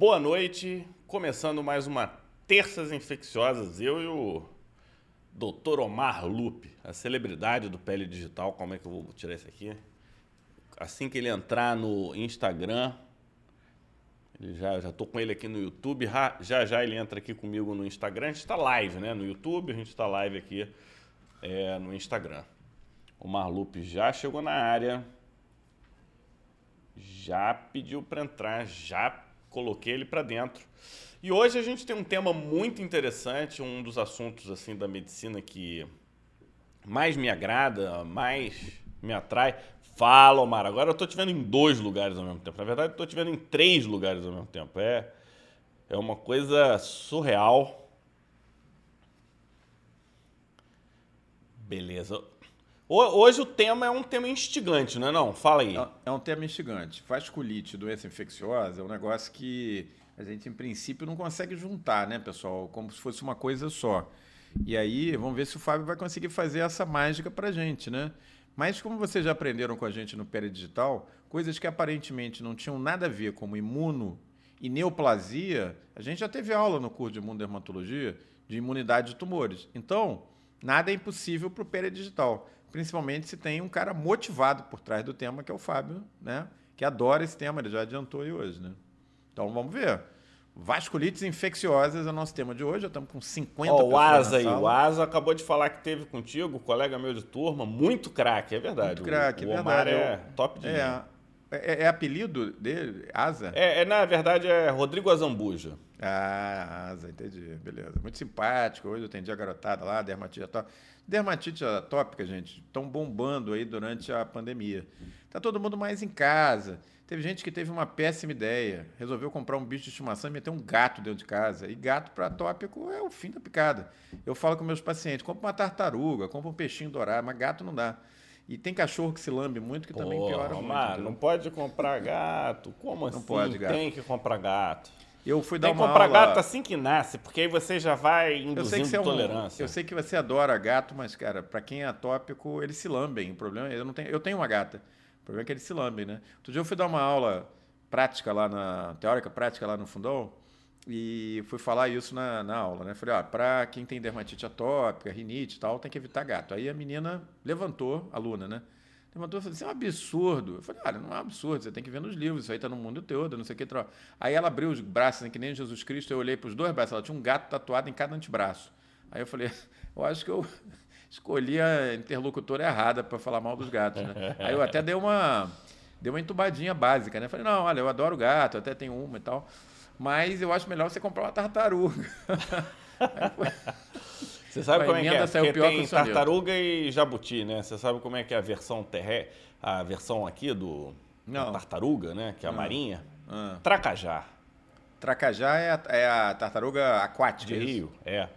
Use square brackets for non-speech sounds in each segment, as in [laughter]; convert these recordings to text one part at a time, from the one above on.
boa noite. Começando mais uma Terças Infecciosas. Eu e o Dr. Omar Lupe, a celebridade do Pele Digital. Como é que eu vou tirar isso aqui? Assim que ele entrar no Instagram, ele já, já tô com ele aqui no YouTube. Já já ele entra aqui comigo no Instagram. A gente está live, né? No YouTube, a gente está live aqui é, no Instagram. O Marlupe já chegou na área, já pediu para entrar, já coloquei ele para dentro. E hoje a gente tem um tema muito interessante, um dos assuntos assim da medicina que mais me agrada, mais me atrai. Fala, Omar, agora eu estou te vendo em dois lugares ao mesmo tempo. Na verdade, estou te vendo em três lugares ao mesmo tempo. É, é uma coisa surreal. Beleza. Hoje o tema é um tema instigante, não é não? Fala aí. É, é um tema instigante. Vasculite, doença infecciosa, é um negócio que a gente, em princípio, não consegue juntar, né, pessoal? Como se fosse uma coisa só. E aí, vamos ver se o Fábio vai conseguir fazer essa mágica pra gente, né? Mas como vocês já aprenderam com a gente no Digital, coisas que aparentemente não tinham nada a ver, como imuno e neoplasia, a gente já teve aula no curso de imunodermatologia de imunidade de tumores. Então, nada é impossível para o Digital principalmente se tem um cara motivado por trás do tema, que é o Fábio, né? Que adora esse tema, ele já adiantou aí hoje, né? Então vamos ver. Vasculites infecciosas é o nosso tema de hoje, já estamos com 50 oh, O Asa aí, o Asa acabou de falar que teve contigo, colega meu de turma, muito craque, é verdade. Muito craque, é verdade. é top de é, é, é, apelido dele, Asa? É, é, na verdade, é Rodrigo Azambuja. Ah, Asa, entendi, beleza. Muito simpático, hoje eu atendi a garotada lá, dermatite atópica. Dermatite atópica, gente, estão bombando aí durante a pandemia. Tá todo mundo mais em casa. Teve gente que teve uma péssima ideia, resolveu comprar um bicho de estimação e meter um gato dentro de casa. E gato para atópico é o fim da picada. Eu falo com meus pacientes, compra uma tartaruga, compra um peixinho dourado, mas gato não dá. E tem cachorro que se lambe muito, que Pô, também piora Omar, muito. Não pode comprar gato. Como assim? Não pode, gato. Tem que comprar gato. Eu fui dar Tem uma que comprar aula... gato assim que nasce, porque aí você já vai induzindo eu tolerância. Um... eu sei que você adora gato, mas, cara, para quem é atópico, eles se lambem. O problema é, eu não tenho, eu tenho uma gata. O problema é que eles se lambem, né? Outro dia eu fui dar uma aula prática lá na teórica prática lá no Fundão e fui falar isso na, na aula, né? Falei, ó, para quem tem dermatite atópica, rinite e tal, tem que evitar gato. Aí a menina levantou, a aluna, né? Levantou e falou assim: é um absurdo. Eu falei: olha, não é um absurdo, você tem que ver nos livros, isso aí está no mundo todo, não sei o que. Aí ela abriu os braços, assim, que nem Jesus Cristo, eu olhei para os dois braços, ela tinha um gato tatuado em cada antebraço. Aí eu falei: [laughs] eu acho que eu [laughs] escolhi a interlocutora errada para falar mal dos gatos, né? [laughs] Aí eu até dei uma, dei uma entubadinha básica, né? Falei: não, olha, eu adoro gato, até tenho uma e tal, mas eu acho melhor você comprar uma tartaruga. [laughs] Você sabe como é que é? Porque tem tartaruga e jabuti, né? Você sabe como é que é a versão terré, a versão aqui do tartaruga, né? Que é a ah. marinha. Ah. Tracajá. Tracajá é a, é a tartaruga aquática. De é rio, é.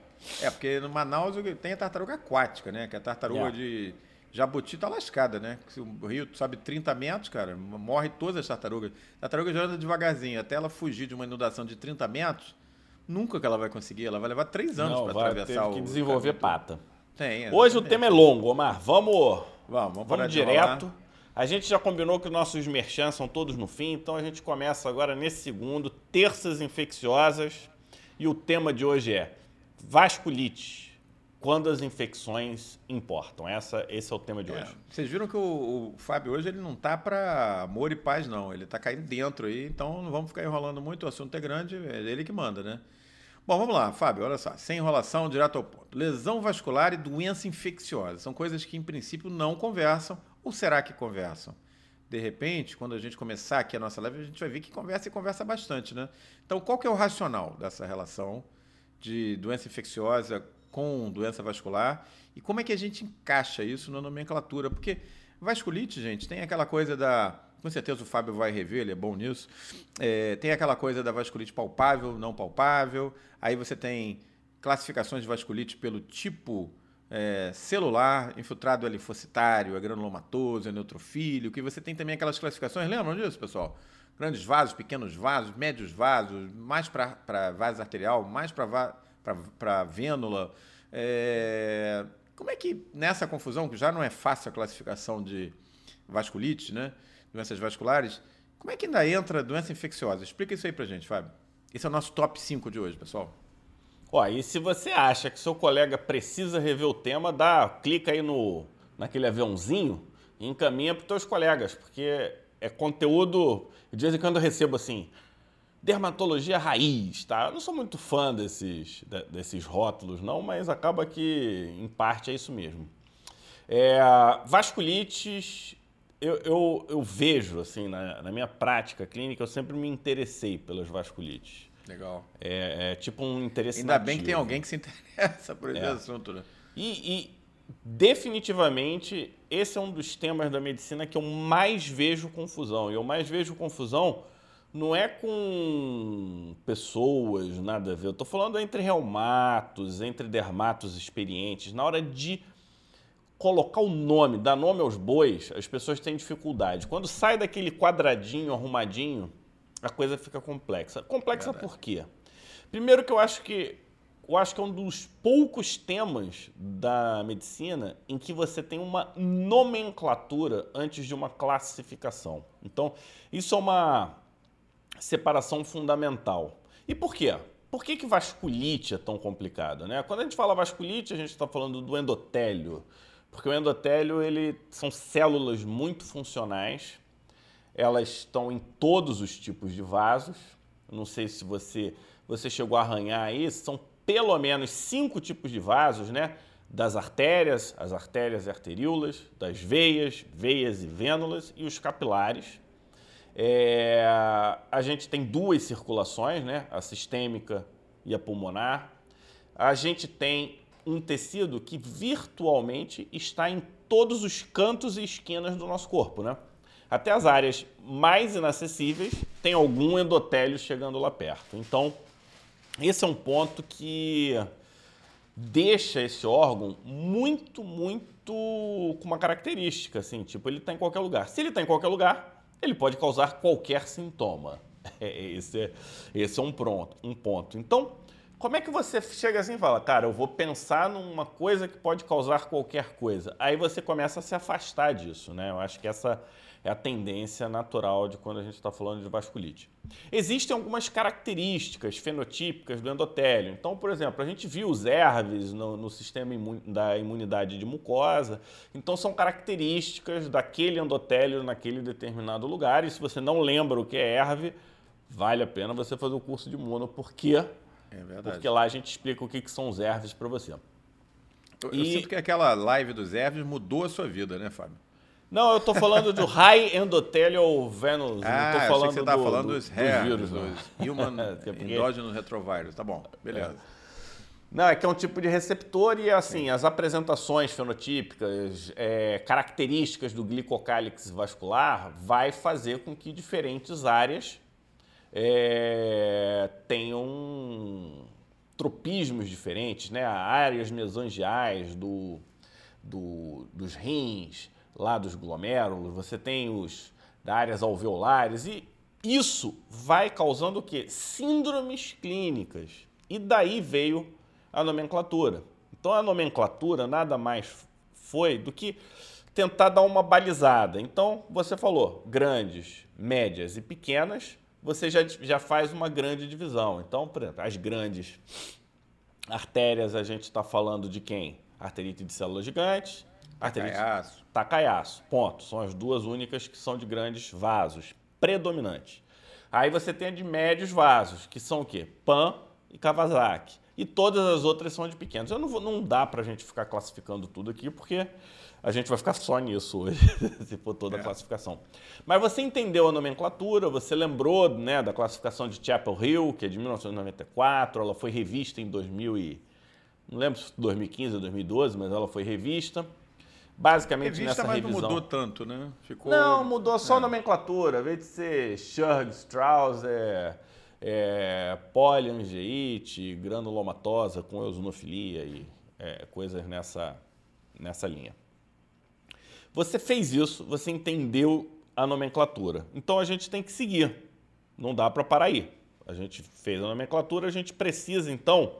É, porque no Manaus tem a tartaruga aquática, né? Que é a tartaruga yeah. de jabuti tá lascada, né? Se o rio sobe 30 metros, cara, morre todas as tartarugas. A tartaruga já anda devagarzinho, até ela fugir de uma inundação de 30 metros, Nunca que ela vai conseguir. Ela vai levar três anos para atravessar o. que desenvolver pata. Tem. Hoje o tema é longo, Omar. Vamos. Vamos, vamos, vamos direto. A gente já combinou que nossos merchans são todos no fim, então a gente começa agora nesse segundo, terças infecciosas. E o tema de hoje é vasculite quando as infecções importam. Essa, esse é o tema de é, hoje. Vocês viram que o, o, Fábio hoje ele não tá para amor e paz, não. Ele tá caindo dentro aí, então não vamos ficar enrolando muito. O assunto é grande, é ele que manda, né? Bom, vamos lá, Fábio, olha só. Sem enrolação, direto ao ponto. Lesão vascular e doença infecciosa. São coisas que, em princípio, não conversam. Ou será que conversam? De repente, quando a gente começar aqui a nossa live, a gente vai ver que conversa e conversa bastante, né? Então, qual que é o racional dessa relação de doença infecciosa com doença vascular e como é que a gente encaixa isso na nomenclatura? Porque vasculite, gente, tem aquela coisa da. Com certeza o Fábio vai rever, ele é bom nisso. É, tem aquela coisa da vasculite palpável, não palpável. Aí você tem classificações de vasculite pelo tipo é, celular, infiltrado linfocitário, é granulomatoso, é neutrofílio, que você tem também aquelas classificações, lembram disso, pessoal? Grandes vasos, pequenos vasos, médios vasos, mais para vaso arterial, mais para para vênula. É... Como é que nessa confusão, que já não é fácil a classificação de vasculite, né? doenças vasculares, como é que ainda entra doença infecciosa? Explica isso aí para gente, Fábio. Esse é o nosso top 5 de hoje, pessoal. Ó, e se você acha que seu colega precisa rever o tema, dá, clica aí no, naquele aviãozinho e encaminha para os teus colegas, porque é conteúdo. De vez em quando eu recebo assim, dermatologia raiz, tá? Eu não sou muito fã desses, desses rótulos, não, mas acaba que, em parte, é isso mesmo. É, vasculites, eu, eu, eu, vejo, assim, na, na, minha prática clínica, eu sempre me interessei pelas vasculites. Legal. É, é tipo um interesse Ainda nativo. bem que tem alguém que se interessa por esse é. assunto, né? E, e, definitivamente, esse é um dos temas da medicina que eu mais vejo confusão. E eu mais vejo confusão não é com pessoas, nada a ver. Eu estou falando entre reumatos, entre dermatos experientes. Na hora de colocar o nome, dar nome aos bois, as pessoas têm dificuldade. Quando sai daquele quadradinho arrumadinho, a coisa fica complexa. Complexa Verdade. por quê? Primeiro que eu acho que eu acho que é um dos poucos temas da medicina em que você tem uma nomenclatura antes de uma classificação. Então, isso é uma separação fundamental. E por quê? Por que, que vasculite é tão complicada? Né? Quando a gente fala vasculite, a gente está falando do endotélio, porque o endotélio ele, são células muito funcionais, elas estão em todos os tipos de vasos. Não sei se você, você chegou a arranhar aí, são pelo menos cinco tipos de vasos, né? Das artérias, as artérias e arteríolas, das veias, veias e vênulas e os capilares. É, a gente tem duas circulações, né? a sistêmica e a pulmonar. A gente tem um tecido que virtualmente está em todos os cantos e esquinas do nosso corpo. Né? Até as áreas mais inacessíveis tem algum endotélio chegando lá perto. Então, esse é um ponto que deixa esse órgão muito, muito com uma característica, assim, tipo, ele está em qualquer lugar. Se ele está em qualquer lugar, ele pode causar qualquer sintoma. [laughs] É, esse é, esse é um, pronto, um ponto. Então, como é que você chega assim e fala, cara, eu vou pensar numa coisa que pode causar qualquer coisa? Aí você começa a se afastar disso, né? Eu acho que essa é a tendência natural de quando a gente está falando de vasculite. Existem algumas características fenotípicas do endotélio. Então, por exemplo, a gente viu os ERVs no, no sistema imun, da imunidade de mucosa. Então, são características daquele endotélio naquele determinado lugar. E se você não lembra o que é ERV, vale a pena você fazer o curso de imuno. Por quê? É verdade. Porque lá a gente explica o que, que são os ERVs para você. Eu, e... eu sinto que aquela live dos ERVs mudou a sua vida, né, Fábio? Não, eu tô falando do High Endothelial Venus. Ah, não tô falando você tá do, falando dos, do, dos vírus, dos Human [laughs] é, porque... Endogenous Retrovirus. Tá bom, beleza. É. Não, é que é um tipo de receptor e, assim, Sim. as apresentações fenotípicas, é, características do glicocálix vascular vai fazer com que diferentes áreas é, tenham tropismos diferentes, né? Áreas mesangiais do, do, dos rins, lá dos glomérulos, você tem os da áreas alveolares e isso vai causando o quê? Síndromes clínicas. E daí veio a nomenclatura. Então a nomenclatura nada mais foi do que tentar dar uma balizada. Então você falou grandes, médias e pequenas, você já, já faz uma grande divisão. Então, por exemplo, as grandes artérias a gente está falando de quem? Arterite de células gigantes, Takaiaço. Takaiaço, ponto. São as duas únicas que são de grandes vasos, predominantes. Aí você tem a de médios vasos, que são o quê? Pan e Kawasaki. E todas as outras são de pequenos. Eu não, vou, não dá para a gente ficar classificando tudo aqui, porque a gente vai ficar só nisso hoje, [laughs] se for toda a é. classificação. Mas você entendeu a nomenclatura, você lembrou né, da classificação de Chapel Hill, que é de 1994, ela foi revista em 2000 e... Não lembro se 2015 ou 2012, mas ela foi revista. Basicamente Revista, nessa mas revisão. não mudou tanto, né? Ficou... Não, mudou só é. a nomenclatura. Ao invés de ser Schurg, Strauss, é, é poliangeite, granulomatosa com eosinofilia e é, coisas nessa, nessa linha. Você fez isso, você entendeu a nomenclatura. Então a gente tem que seguir. Não dá para parar aí. A gente fez a nomenclatura, a gente precisa então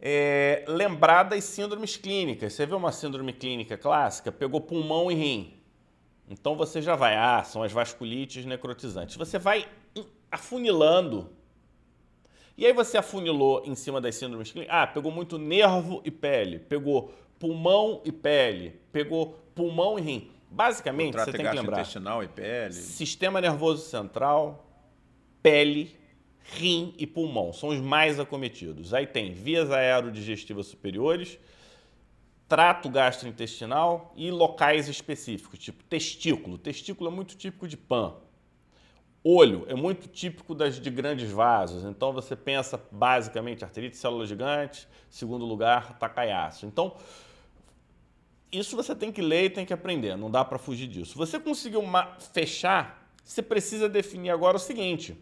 é, lembrar das síndromes clínicas. Você vê uma síndrome clínica clássica, pegou pulmão e rim. Então você já vai, ah, são as vasculites necrotizantes. Você vai afunilando E aí você afunilou em cima das síndromes clínicas. Ah, pegou muito nervo e pele, pegou pulmão e pele, pegou pulmão e rim. Basicamente, você tem que lembrar. intestinal e pele. Sistema nervoso central, pele, rim e pulmão são os mais acometidos. Aí tem vias aerodigestivas superiores, trato gastrointestinal e locais específicos, tipo testículo. Testículo é muito típico de PAN. Olho é muito típico das de grandes vasos, então você pensa basicamente arterite, célula gigante, segundo lugar, tacaiaço. Então, isso você tem que ler e tem que aprender, não dá para fugir disso. Você conseguiu fechar, você precisa definir agora o seguinte: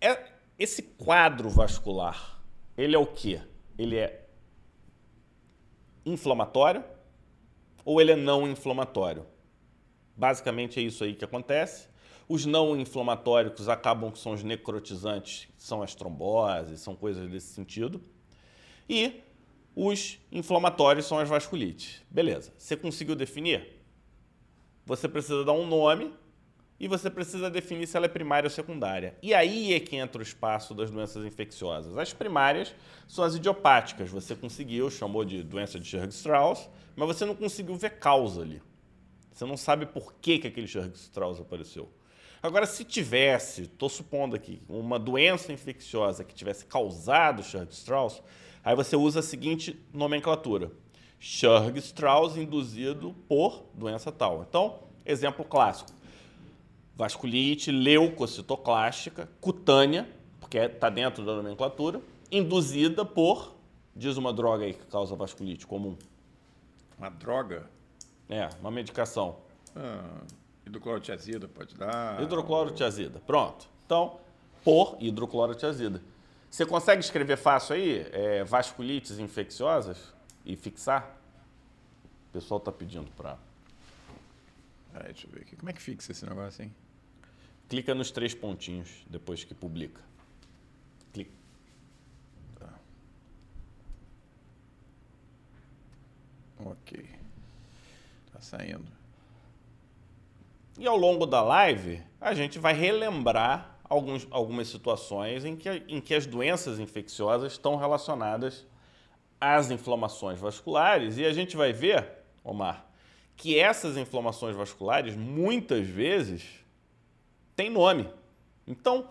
é, esse quadro vascular, ele é o quê? Ele é inflamatório ou ele é não inflamatório? Basicamente é isso aí que acontece. Os não inflamatórios acabam que são os necrotizantes, são as tromboses, são coisas desse sentido. E os inflamatórios são as vasculites. Beleza. Você conseguiu definir? Você precisa dar um nome e você precisa definir se ela é primária ou secundária. E aí é que entra o espaço das doenças infecciosas. As primárias são as idiopáticas. Você conseguiu, chamou de doença de Churg-Strauss, mas você não conseguiu ver causa ali. Você não sabe por que, que aquele Churg-Strauss apareceu. Agora, se tivesse, estou supondo aqui, uma doença infecciosa que tivesse causado Churg-Strauss, aí você usa a seguinte nomenclatura. Churg-Strauss induzido por doença tal. Então, exemplo clássico vasculite leucocitoclástica cutânea, porque está dentro da nomenclatura, induzida por, diz uma droga aí que causa vasculite comum. Uma droga? É, uma medicação. Ah, hidroclorotiazida pode dar. Hidroclorotiazida, pronto. Então, por hidroclorotiazida. Você consegue escrever fácil aí é, vasculites infecciosas e fixar? O pessoal está pedindo para. Deixa eu ver aqui. Como é que fixa esse negócio, hein? Clica nos três pontinhos depois que publica. Clica. Tá. Ok. Tá saindo. E ao longo da live, a gente vai relembrar alguns, algumas situações em que, em que as doenças infecciosas estão relacionadas às inflamações vasculares. E a gente vai ver, Omar, que essas inflamações vasculares, muitas vezes, tem nome. Então,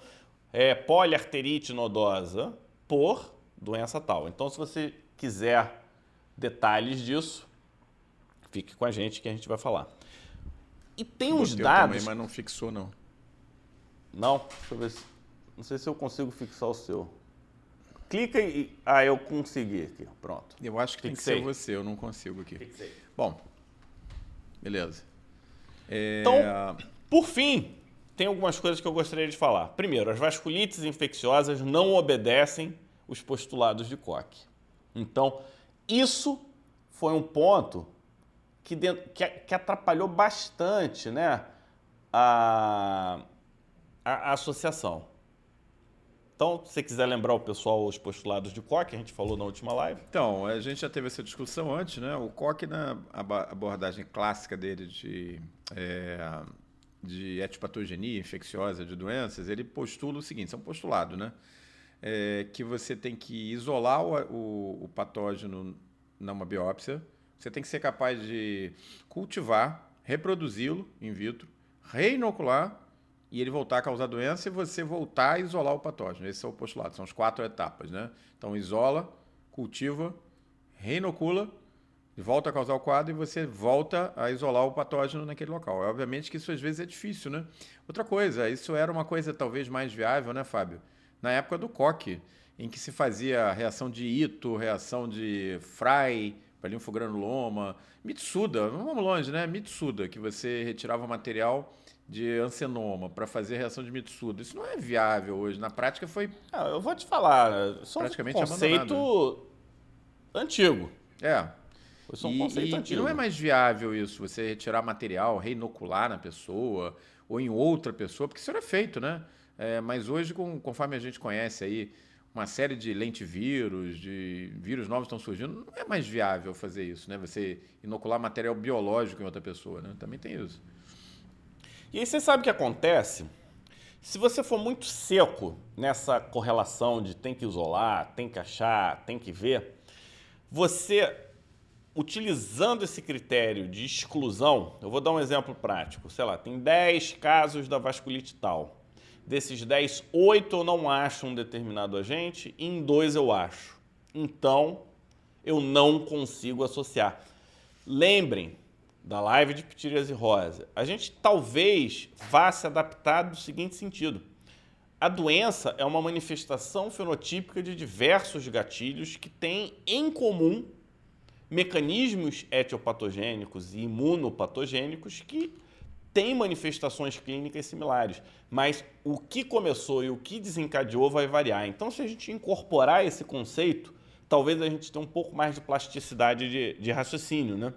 é poliarterite nodosa por doença tal. Então, se você quiser detalhes disso, fique com a gente que a gente vai falar. E tem uns dados. Também, mas não fixou, não. Não? Deixa eu ver se. Não sei se eu consigo fixar o seu. Clica e. Ah, eu consegui aqui. Pronto. Eu acho que Fixei. tem que ser você, eu não consigo aqui. Fixei. Bom, beleza. É... Então, por fim, tem algumas coisas que eu gostaria de falar. Primeiro, as vasculites infecciosas não obedecem os postulados de Koch. Então, isso foi um ponto que, que atrapalhou bastante né, a, a, a, associação. Então, se você quiser lembrar o pessoal os postulados de Koch, a gente falou na última live. Então, a gente já teve essa discussão antes, né? O Koch, na abordagem clássica dele de é, de etipatogenia infecciosa de doenças, ele postula o seguinte, isso é um postulado, né? É, que você tem que isolar o, o, o patógeno numa biópsia, você tem que ser capaz de cultivar, reproduzi-lo in vitro, reinocular e ele voltar a causar doença e você voltar a isolar o patógeno. Esse é o postulado, são as quatro etapas, né? Então isola, cultiva, reinocula volta a causar o quadro e você volta a isolar o patógeno naquele local. É, obviamente que isso às vezes é difícil, né? Outra coisa, isso era uma coisa talvez mais viável, né, Fábio? Na época do coque, em que se fazia reação de Ito, reação de Fry, para linfogranuloma, Mitsuda, vamos longe, né? Mitsuda, que você retirava material de ancenoma para fazer reação de Mitsuda. Isso não é viável hoje. Na prática foi. Ah, eu vou te falar, só praticamente um conceito abandonado. antigo. É. Isso é um e, conceito e, antigo. E não é mais viável isso, você retirar material, reinocular na pessoa ou em outra pessoa, porque isso era feito, né? É, mas hoje, com, conforme a gente conhece aí, uma série de lentivírus, de vírus novos estão surgindo, não é mais viável fazer isso, né? Você inocular material biológico em outra pessoa, né? Também tem isso. E aí você sabe o que acontece? Se você for muito seco nessa correlação de tem que isolar, tem que achar, tem que ver, você utilizando esse critério de exclusão, eu vou dar um exemplo prático. Sei lá, tem 10 casos da vasculite tal. Desses 10, 8 eu não acho um determinado agente, e em dois eu acho. Então, eu não consigo associar. Lembrem da live de pitiríase rosa. A gente talvez vá se adaptar do seguinte sentido. A doença é uma manifestação fenotípica de diversos gatilhos que têm em comum mecanismos etiopatogênicos e imunopatogênicos que têm manifestações clínicas similares, mas o que começou e o que desencadeou vai variar. Então, se a gente incorporar esse conceito, talvez a gente tenha um pouco mais de plasticidade de, de raciocínio, né?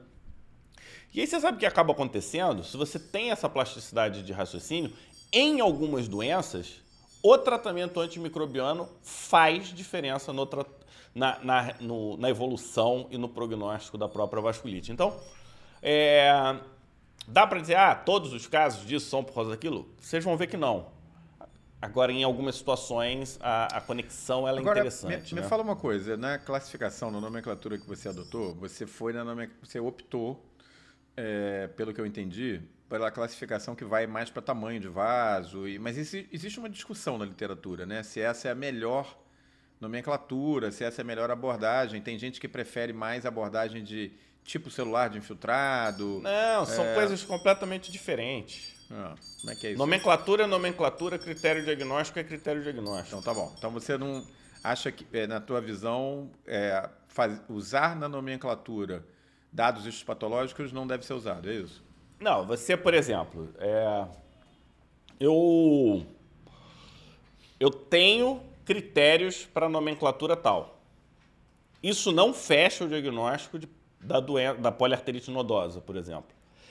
E aí você sabe o que acaba acontecendo? Se você tem essa plasticidade de raciocínio, em algumas doenças, o tratamento antimicrobiano faz diferença no tratamento na, na, no, na evolução e no prognóstico da própria vasculite. Então, é, dá para dizer, ah, todos os casos disso são por causa daquilo? Vocês vão ver que não. Agora, em algumas situações, a, a conexão ela é Agora, interessante. Me, né? me fala uma coisa, na classificação, na nomenclatura que você adotou, você foi na nome, você optou, é, pelo que eu entendi, pela classificação que vai mais para tamanho de vaso. E, mas existe uma discussão na literatura, né? Se essa é a melhor nomenclatura, se essa é a melhor abordagem. Tem gente que prefere mais abordagem de tipo celular de infiltrado. Não, são é... coisas completamente diferentes. Ah, como é que é isso? Nomenclatura é nomenclatura, critério diagnóstico é critério diagnóstico. Então tá bom. Então você não acha que, é, na tua visão, é, faz, usar na nomenclatura dados histopatológicos não deve ser usado, é isso? Não, você, por exemplo, é, eu, eu tenho critérios para nomenclatura tal. Isso não fecha o diagnóstico de, da, doença, da poliarterite nodosa, por exemplo.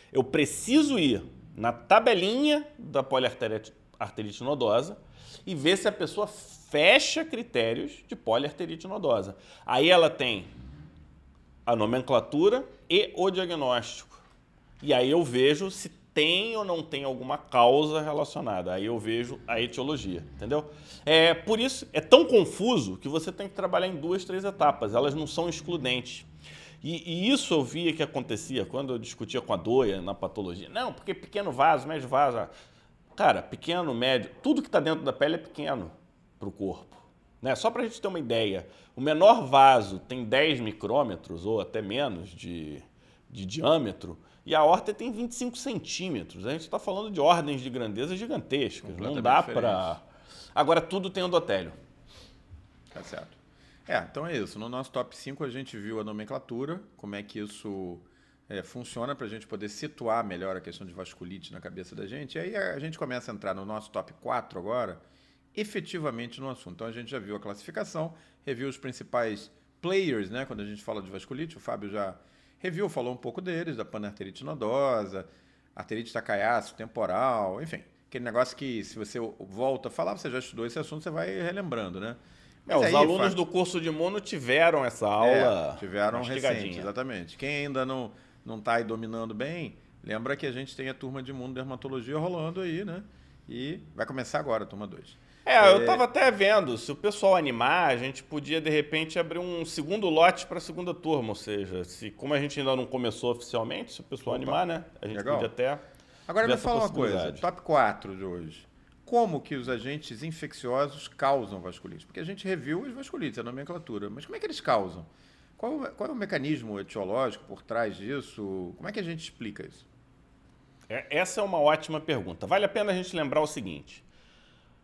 Eu preciso ir na tabelinha da poliarterite nodosa e ver se a pessoa fecha critérios de poliarterite nodosa. Aí ela tem a nomenclatura e o diagnóstico. E aí eu vejo se tem ou não tem alguma causa relacionada. Aí eu vejo a etiologia, entendeu? É por isso é tão confuso que você tem que trabalhar em duas, três etapas. Elas não são excludentes. E, e isso eu via que acontecia quando eu discutia com a doia na patologia. Não, porque pequeno vaso, médio vaso. Cara, pequeno, médio, tudo que está dentro da pele é pequeno para o corpo. Né? Só para a gente ter uma ideia, o menor vaso tem 10 micrômetros ou até menos de, de diâmetro e a horta tem 25 centímetros. A gente está falando de ordens de grandeza gigantescas. Não dá para. Agora tudo tem endotélio. Tá certo. É, então é isso. No nosso top 5 a gente viu a nomenclatura, como é que isso é, funciona para a gente poder situar melhor a questão de vasculite na cabeça da gente. E aí a gente começa a entrar no nosso top 4 agora, efetivamente no assunto. Então a gente já viu a classificação, reviu os principais players, né? Quando a gente fala de vasculite, o Fábio já Review falou um pouco deles, da panarterite nodosa, arterite tacaiaço temporal, enfim. Aquele negócio que, se você volta a falar, você já estudou esse assunto, você vai relembrando, né? É, os aí, alunos faz... do curso de imuno tiveram essa aula. É, tiveram recente, exatamente. Quem ainda não não está aí dominando bem, lembra que a gente tem a turma de imunodermatologia rolando aí, né? E vai começar agora a turma 2. É, eu estava até vendo, se o pessoal animar, a gente podia de repente abrir um segundo lote para a segunda turma, ou seja, se como a gente ainda não começou oficialmente, se o pessoal Opa, animar, né? A gente legal. podia até Agora me fala uma coisa, top 4 de hoje. Como que os agentes infecciosos causam vasculite? Porque a gente reviu as vasculites, a nomenclatura, mas como é que eles causam? Qual, qual é o mecanismo etiológico por trás disso? Como é que a gente explica isso? É, essa é uma ótima pergunta. Vale a pena a gente lembrar o seguinte: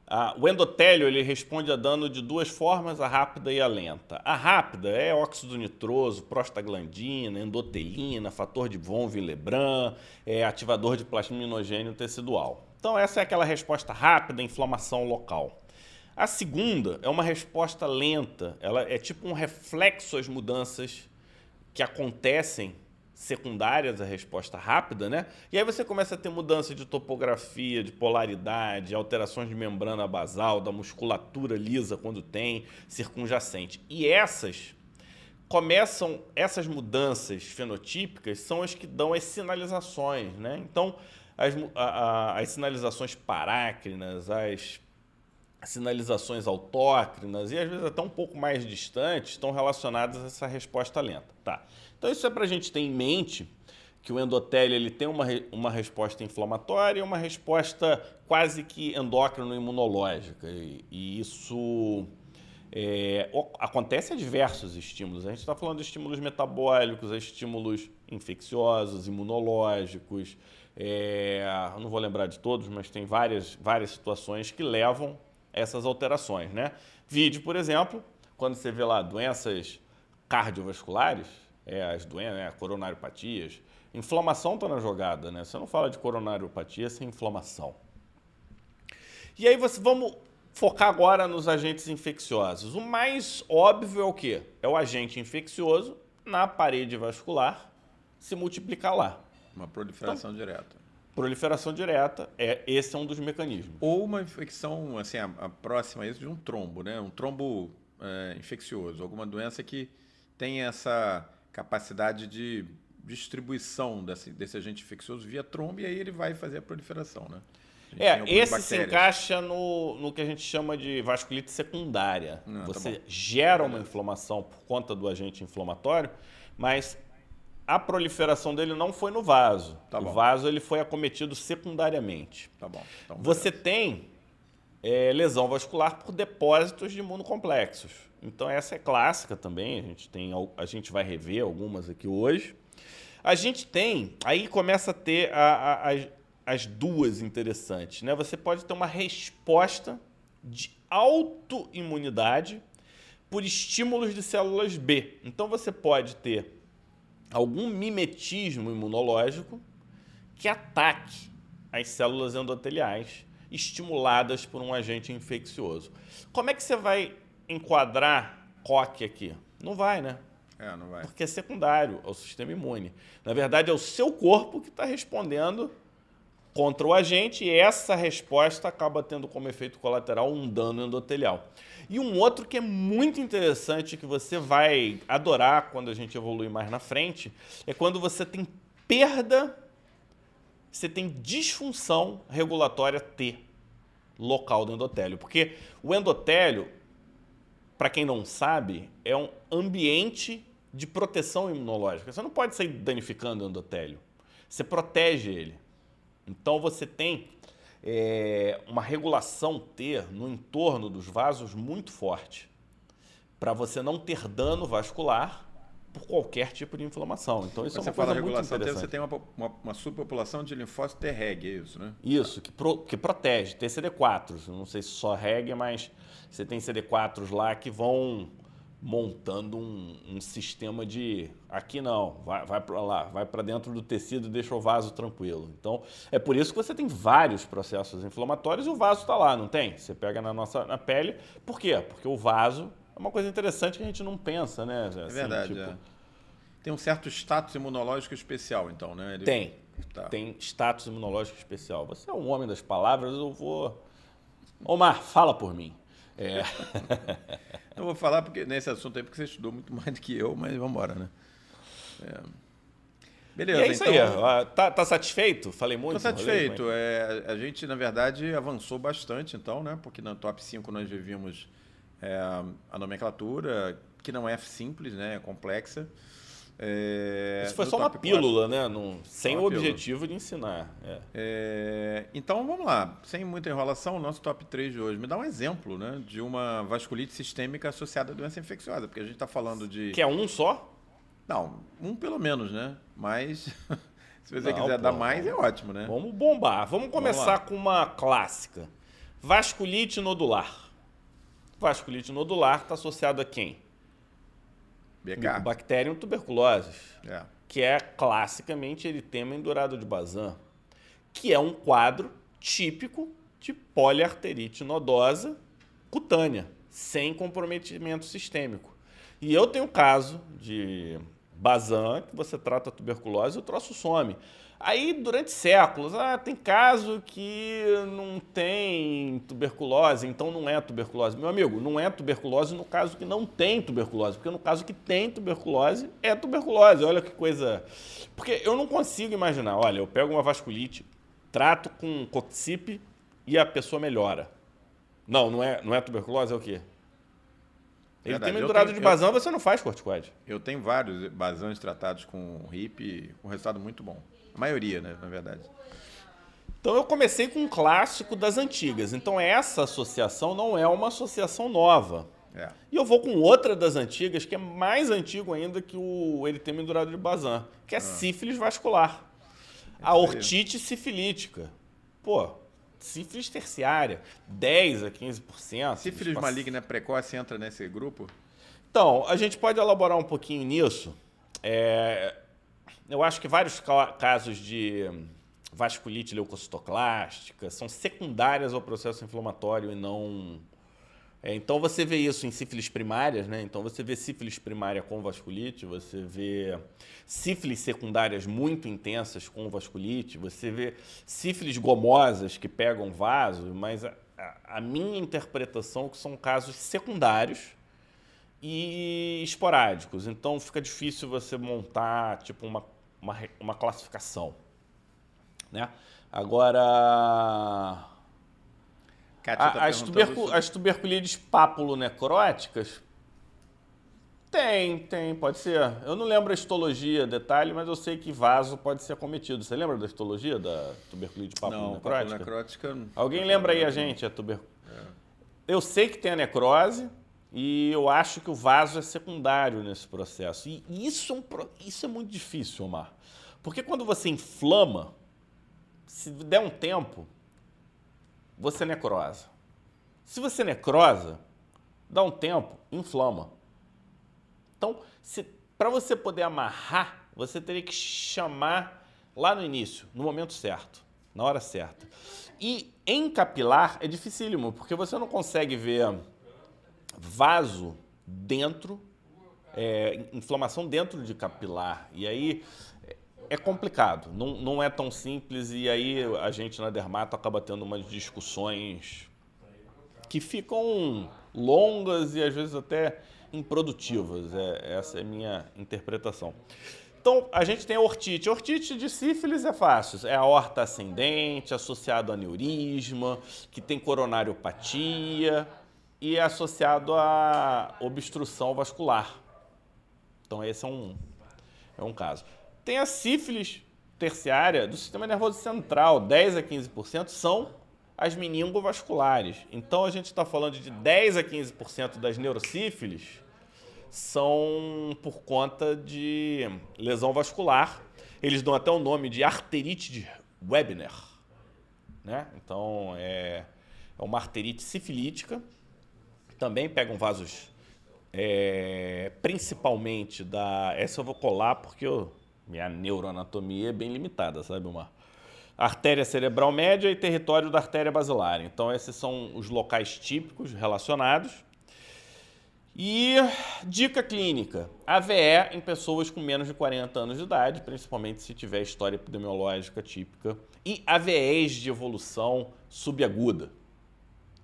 ah, o endotélio ele responde a dano de duas formas, a rápida e a lenta. A rápida é óxido nitroso, prostaglandina, endotelina, fator de von Willebrand, é ativador de plasminogênio tecidual. Então essa é aquela resposta rápida, inflamação local. A segunda é uma resposta lenta, ela é tipo um reflexo às mudanças que acontecem secundárias à resposta rápida, né? E aí você começa a ter mudança de topografia, de polaridade, alterações de membrana basal, da musculatura lisa quando tem, circunjacente. E essas começam, essas mudanças fenotípicas são as que dão as sinalizações, né? Então, as, a, a, as sinalizações parácrinas, as sinalizações autócrinas e às vezes até um pouco mais distantes estão relacionadas a essa resposta lenta. Tá. Então isso é para a gente ter em mente que o endotélio ele tem uma, uma resposta inflamatória e uma resposta quase que endócrino-imunológica. E, e, isso é, acontece a diversos estímulos. A gente está falando de estímulos metabólicos, estímulos infecciosos, imunológicos. É, não vou lembrar de todos, mas tem várias, várias situações que levam essas alterações. Né? Vide, por exemplo, quando você vê lá doenças cardiovasculares, é, as doenças, né, coronariopatias, Inflamação está na jogada, né? Você não fala de coronariopatia sem inflamação. E aí você, vamos focar agora nos agentes infecciosos. O mais óbvio é o quê? É o agente infeccioso na parede vascular se multiplicar lá. Uma proliferação então, direta. Proliferação direta, é, esse é um dos mecanismos. Ou uma infecção, assim, a, a próxima a isso de um trombo, né? Um trombo é, infeccioso, alguma doença que tem essa capacidade de distribuição desse, desse agente infeccioso via trombo e aí ele vai fazer a proliferação, né? A é, esse bactérias. se encaixa no, no que a gente chama de vasculite secundária. Não, ah, tá Você tá gera uma inflamação por conta do agente inflamatório, mas a proliferação dele não foi no vaso. Tá o vaso ele foi acometido secundariamente. Tá bom. Então, Você tem é, lesão vascular por depósitos de imunocomplexos. Então essa é clássica também. A gente tem, a gente vai rever algumas aqui hoje. A gente tem, aí começa a ter a, a, as, as duas interessantes. Né? Você pode ter uma resposta de autoimunidade por estímulos de células B. Então você pode ter algum mimetismo imunológico que ataque as células endoteliais estimuladas por um agente infeccioso. Como é que você vai enquadrar COC aqui? Não vai, né? É, não vai. Porque é secundário ao sistema imune. Na verdade, é o seu corpo que está respondendo contra o agente e essa resposta acaba tendo como efeito colateral um dano endotelial. E um outro que é muito interessante, que você vai adorar quando a gente evoluir mais na frente, é quando você tem perda, você tem disfunção regulatória T local do endotélio. Porque o endotélio, para quem não sabe, é um ambiente de proteção imunológica. Você não pode sair danificando o endotélio. Você protege ele. Então você tem é, uma regulação T no entorno dos vasos muito forte para você não ter dano vascular por qualquer tipo de inflamação. Então isso é uma você coisa fala muito regulação, Você tem uma, uma, uma subpopulação de linfócito T-reg, é isso, né? Isso, que, pro, que protege. Tem CD4, não sei se só reg, mas você tem CD4s lá que vão montando um, um sistema de aqui não, vai, vai para lá, vai para dentro do tecido e deixa o vaso tranquilo. Então, é por isso que você tem vários processos inflamatórios e o vaso está lá, não tem? Você pega na nossa na pele. Por quê? Porque o vaso é uma coisa interessante que a gente não pensa, né? Assim, é verdade. Tipo... É. Tem um certo status imunológico especial, então, né? Ele... Tem. Tá. Tem status imunológico especial. Você é um homem das palavras, eu vou. Omar, fala por mim. É. [laughs] Não vou falar porque nesse assunto aí, porque você estudou muito mais do que eu, mas vamos embora, né? É. Beleza, e é isso então... aí. Tá, tá, satisfeito? Falei muito? Estou satisfeito. É, a gente, na verdade, avançou bastante, então, né? Porque na top 5 nós vimos é, a nomenclatura, que não é simples, né? É complexa. É, Isso foi só uma pílula, 4. né? Num, sem o objetivo pílula. de ensinar. É. É, então vamos lá, sem muita enrolação, o nosso top 3 de hoje. Me dá um exemplo né, de uma vasculite sistêmica associada à doença infecciosa, porque a gente está falando de. Que é um só? Não, um pelo menos, né? Mas [laughs] se você Não, quiser pô, dar mais, é ótimo, né? Vamos bombar. Vamos começar vamos com uma clássica: vasculite nodular. Vasculite nodular está associado a quem? BK. Bacterium tuberculose, é. que é classicamente eritema endurado de Bazan, que é um quadro típico de poliarterite nodosa cutânea, sem comprometimento sistêmico. E eu tenho caso de Bazan, que você trata a tuberculose e o troço some. Aí, durante séculos, ah, tem caso que não tem tuberculose, então não é tuberculose. Meu amigo, não é tuberculose no caso que não tem tuberculose, porque no caso que tem tuberculose, é tuberculose. Olha que coisa. Porque eu não consigo imaginar, olha, eu pego uma vasculite trato com coxip e a pessoa melhora. Não, não é, não é tuberculose, é o quê? Ele Verdade, tem eu tenho- de basão, você não faz corticoide. Eu tenho vários basões tratados com RIP com resultado muito bom. A maioria, né, na verdade. Então eu comecei com um clássico das antigas. Então essa associação não é uma associação nova. É. E eu vou com outra das antigas, que é mais antigo ainda que o eritema endurado de Bazan, que é sífilis vascular. A aí. ortite sifilítica. Pô, sífilis terciária, 10 a 15%. Sífilis Espaço- maligna precoce entra nesse grupo? Então, a gente pode elaborar um pouquinho nisso. É, eu acho que vários ca- casos de vasculite leucocitoclástica são secundárias ao processo inflamatório e não. É, então você vê isso em sífilis primárias, né? Então você vê sífilis primária com vasculite, você vê sífilis secundárias muito intensas com vasculite, você vê sífilis gomosas que pegam vaso, mas a- a minha interpretação é que são casos secundários e esporádicos. Então fica difícil você montar tipo uma, uma, uma classificação. Né? Agora, Kátia tá a- as, perguntando tubercu as papulonecróticas tem, tem, pode ser. Eu não lembro a histologia, detalhe, mas eu sei que vaso pode ser acometido. Você lembra da histologia da tuberculite Não, papulonecrótica? necrótica. Alguém lembra aí a gente a tuber... Eu sei que tem a necrose e eu acho que o vaso é secundário nesse processo. E isso é, um isso é muito difícil, Omar. Porque quando você inflama, se der um tempo, você necrosa. Se você necrosa, dá um tempo, inflama. Então, para você poder amarrar, você teria que chamar lá no início, no momento certo, na hora certa. E em capilar é dificílimo, porque você não consegue ver vaso dentro, é, inflamação dentro de capilar. E aí é- complicado, não, não é tão simples. E aí a gente na dermato acaba tendo umas discussões que ficam longas e às vezes até improdutivas. É, essa é a minha interpretação. Então, a gente tem a ortite. A ortite de sífilis é fácil. É a horta ascendente, associado a aneurisma, que tem coronariopatia e é associado a obstrução vascular. Então, esse é um, é um caso. Tem a sífilis terciária do sistema nervoso central, 10 a 15% são as meningovasculares. Então a gente está falando de 10 a 15% das neurosífilis são por conta de lesão vascular. Eles dão até o nome de arterite de Wegener. Né? Então é, é uma arterite sifilítica. Também pegam vasos é, principalmente da. Essa eu vou colar porque eu, minha neuroanatomia é bem limitada, sabe, Omar? Artéria cerebral média e território da artéria basilar. Então, esses são os locais típicos relacionados. E dica clínica: AVE em pessoas com menos de 40 anos de idade, principalmente se tiver história epidemiológica típica, e AVEs de evolução subaguda.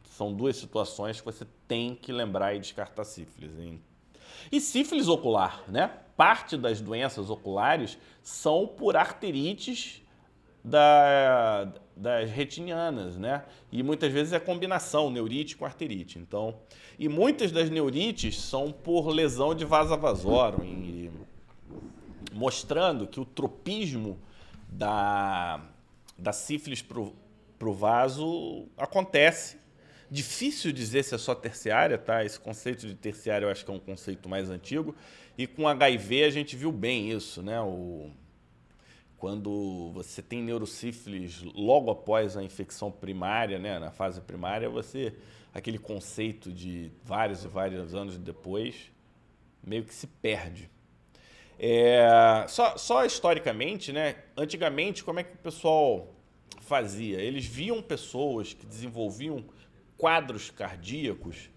São duas situações que você tem que lembrar e descartar sífilis. Hein? E sífilis ocular, né? Parte das doenças oculares são por arterites da, das retinianas, né? E muitas vezes é combinação neurite com arterite. Então, e muitas das neurites são por lesão de vasa vasorum, e mostrando que o tropismo da, da sífilis pro, pro vaso acontece. Difícil dizer se é só terciária, tá? Esse conceito de terciária eu acho que é um conceito mais antigo. E com HIV a gente viu bem isso, né? O, quando você tem neurosífilis logo após a infecção primária, né, na fase primária, você aquele conceito de vários e vários anos depois meio que se perde. É, só, só historicamente, né, antigamente, como é que o pessoal fazia? Eles viam pessoas que desenvolviam quadros cardíacos,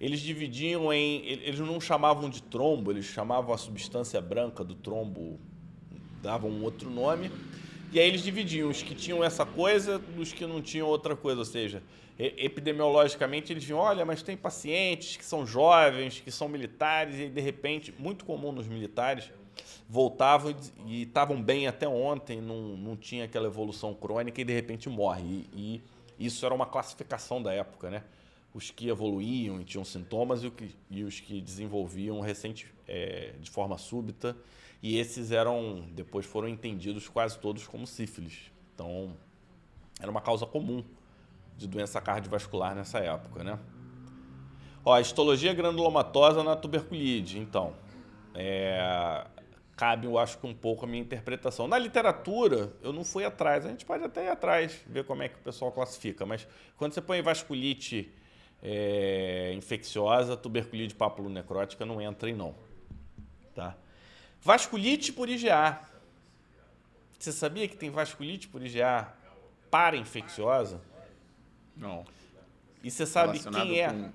eles dividiam em. Eles não chamavam de trombo, eles chamavam a substância branca do trombo davam um outro nome. E aí eles dividiam os que tinham essa coisa dos que não tinham outra coisa. Ou seja, epidemiologicamente eles viam, olha, mas tem pacientes que são jovens, que são militares, e de repente, muito comum nos militares, voltavam e estavam bem até ontem, não, não tinha aquela evolução crônica e de repente morre. E, e isso era uma classificação da época, né? Os que evoluíam e tinham sintomas e, que, e os que desenvolviam recente, é, de forma súbita. E esses eram, depois foram entendidos quase todos como sífilis. Então, era uma causa comum de doença cardiovascular nessa época, né? Ó, a histologia granulomatosa na tuberculite, então. É, cabe, eu acho que um pouco a minha interpretação. Na literatura, eu não fui atrás. A gente pode até ir atrás, ver como é que o pessoal classifica. Mas quando você põe vasculite é, infecciosa, tuberculite papulonecrótica não entra em não. Tá? Vasculite por IgA. Você sabia que tem vasculite por IgA para infecciosa? Não. E você sabe quem é? Com...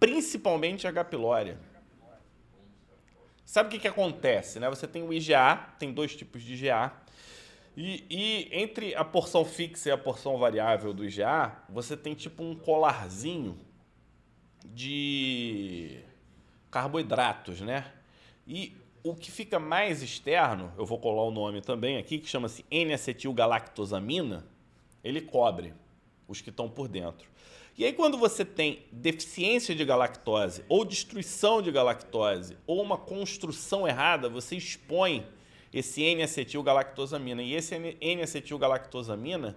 Principalmente a H. pylori. Sabe o que, que acontece? Né? Você tem o IgA, tem dois tipos de IgA. E, e, entre a porção fixa e a porção variável do IgA, você tem tipo um colarzinho de carboidratos, né? E o que fica mais externo, eu vou colar o nome também aqui, que chama-se N-acetilgalactosamina, ele cobre os que estão por dentro. E aí, quando você tem deficiência de galactose, ou destruição de galactose, ou uma construção errada, você expõe esse N-acetilgalactosamina. E esse N-acetilgalactosamina,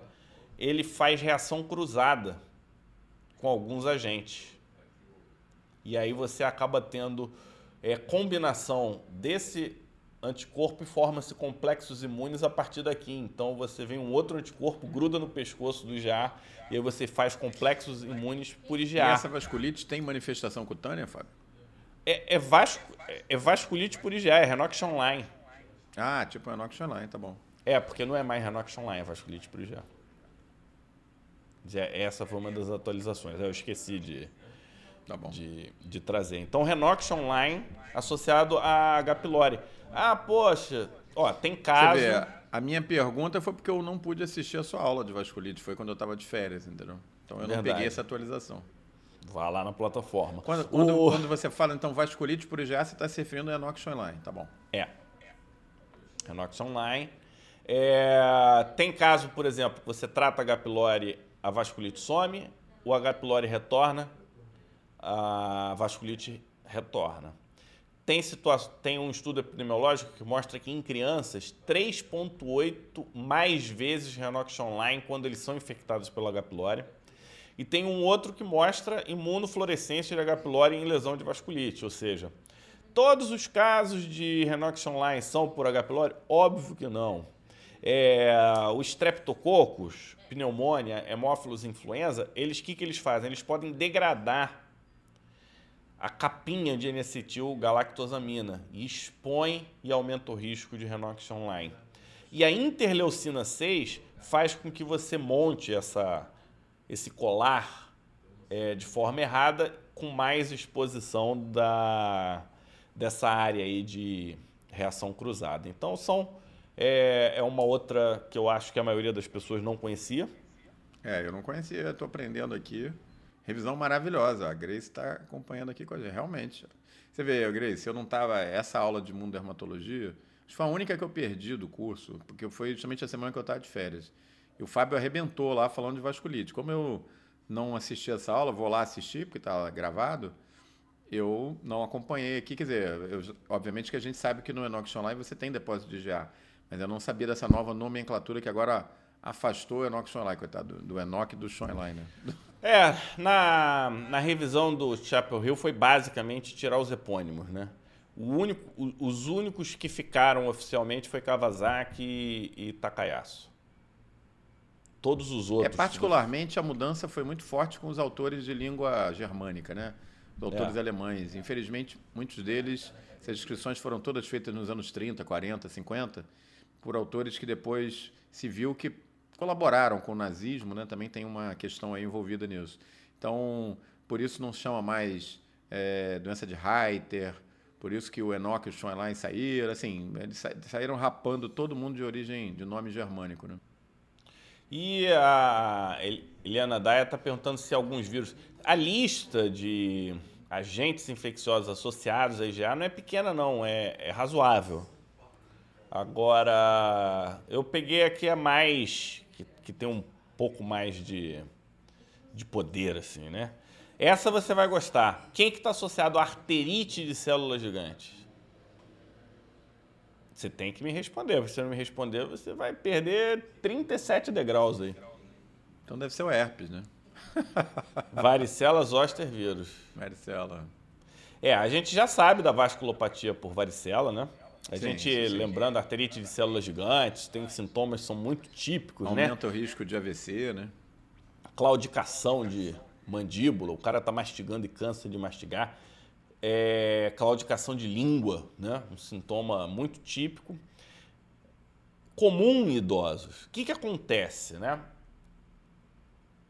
ele faz reação cruzada com alguns agentes. E aí você acaba tendo é, combinação desse anticorpo e forma-se complexos imunes a partir daqui. Então você vem um outro anticorpo, gruda no pescoço do IgA e aí você faz complexos imunes por IgA. E essa vasculite tem manifestação cutânea, Fábio? É, é, vasco, é vasculite por IgA, é Renox Online. Ah, tipo Renox Online, tá bom. É, porque não é mais Renox Online, é vasculite por IgA. Essa foi uma das atualizações. Eu esqueci de, tá de, de trazer. Então, Renox Online associado a H. pylori. Ah, poxa, ó, tem caso. Você vê, a minha pergunta foi porque eu não pude assistir a sua aula de vasculite, foi quando eu estava de férias, entendeu? Então eu Verdade. não peguei essa atualização. Vá lá na plataforma. Quando, quando, o... quando você fala, então, vasculite por IgA, você está se referindo a Enox Online, tá bom. É. Enox Online. É, tem caso, por exemplo, que você trata H. pylori, a vasculite some, o H. pylori retorna, a vasculite retorna. Tem, tem um estudo epidemiológico que mostra que em crianças, 3,8 mais vezes Renox online quando eles são infectados pelo H. pylori. E tem um outro que mostra imunofluorescência de H. pylori em lesão de vasculite, ou seja, todos os casos de Renox online são por H. pylori? Óbvio que não. É, os streptococcus, pneumonia, hemófilos influenza, eles o que, que eles fazem? Eles podem degradar a capinha de N-acetil galactosamina e expõe e aumenta o risco de Renox online. E a interleucina 6 faz com que você monte essa, esse colar é, de forma errada com mais exposição da, dessa área aí de reação cruzada. Então são é, é uma outra que eu acho que a maioria das pessoas não conhecia. É, eu não conhecia, estou aprendendo aqui. Revisão maravilhosa. A Grace está acompanhando aqui com a gente. Realmente. Você vê, Grace, eu não estava. Essa aula de mundo dermatologia, foi a única que eu perdi do curso, porque foi justamente a semana que eu estava de férias. E o Fábio arrebentou lá falando de vasculite. Como eu não assisti essa aula, vou lá assistir, porque está gravado, eu não acompanhei aqui. Quer dizer, eu, obviamente que a gente sabe que no Enox Online você tem depósito de GA, mas eu não sabia dessa nova nomenclatura que agora afastou o Enox Online, coitado, do, do Enoch e do Online. Né? [laughs] É, na, na revisão do Chapel Hill foi basicamente tirar os epônimos, né? O único, os únicos que ficaram oficialmente foi Kawasaki e Takayasu. Todos os outros. É, particularmente a mudança foi muito forte com os autores de língua germânica, né? Os autores é. alemães. Infelizmente, muitos deles, essas inscrições foram todas feitas nos anos 30, 40, 50, por autores que depois se viu que colaboraram com o nazismo, né? também tem uma questão aí envolvida nisso. Então, por isso não se chama mais é, doença de Reiter, por isso que o Enoch e o Schoenlein saíram, assim, eles saíram rapando todo mundo de origem, de nome germânico, né? E a Eliana Daia está perguntando se alguns vírus... A lista de agentes infecciosos associados a IgA não é pequena, não, é, é razoável. Agora, eu peguei aqui a mais, que, tem um pouco mais de, de poder, assim, né? Essa você vai gostar. Quem que está associado à arterite de células gigantes? Você tem que me responder. Se você não me responder, você vai perder 37 degraus aí. Então deve ser o herpes, né? [laughs] Varicela zoster vírus. Varicela. É, a gente já sabe da vasculopatia por varicela, né? A Sim, gente, sim, sim. lembrando, arterite de células gigantes, tem sintomas que são muito típicos, né? Aumenta o risco de AVC, né? claudicação de mandíbula, o cara está mastigando e cansa de mastigar. É, claudicação de língua, né? um sintoma muito típico. Comum em idosos. O que, que acontece? Né?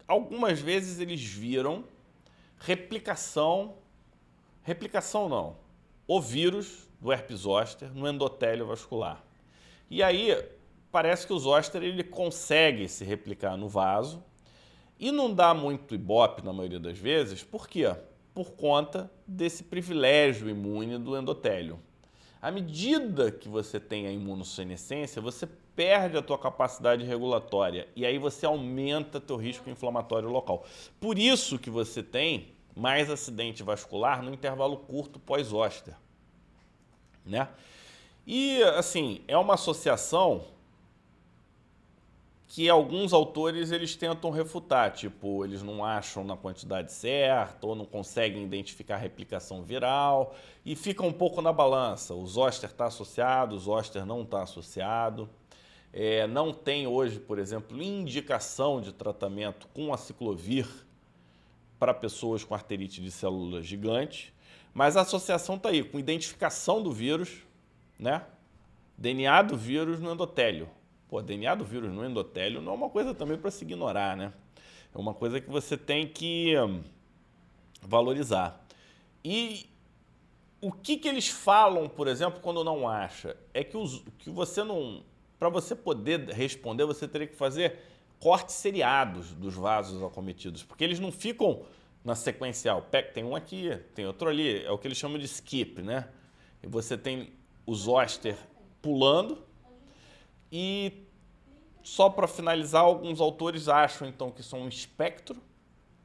Algumas vezes eles viram replicação, replicação não, o vírus do herpes zoster no endotélio vascular. E aí parece que o zoster ele consegue se replicar no vaso e não dá muito ibope na maioria das vezes, por quê? Por conta desse privilégio imune do endotélio. À medida que você tem a imunossenescência, você perde a tua capacidade regulatória e aí você aumenta teu risco inflamatório local. Por isso que você tem mais acidente vascular no intervalo curto pós-óster, né? E assim, é uma associação que alguns autores eles tentam refutar, tipo, eles não acham na quantidade certa ou não conseguem identificar a replicação viral e fica um pouco na balança. O zoster está associado, o zoster não está associado. É, não tem hoje, por exemplo, indicação de tratamento com a ciclovir para pessoas com arterite de células gigantes, mas a associação está aí, com identificação do vírus, né? DNA do vírus no endotélio. Pô, DNA do vírus no endotélio não é uma coisa também para se ignorar, né? É uma coisa que você tem que hum, valorizar. E o que, que eles falam, por exemplo, quando não acha? É que, os, que você não. Para você poder responder, você teria que fazer cortes seriados dos vasos acometidos, porque eles não ficam na sequencial. Tem um aqui, tem outro ali, é o que eles chamam de skip, né? E você tem o zoster pulando e só para finalizar, alguns autores acham então que são um espectro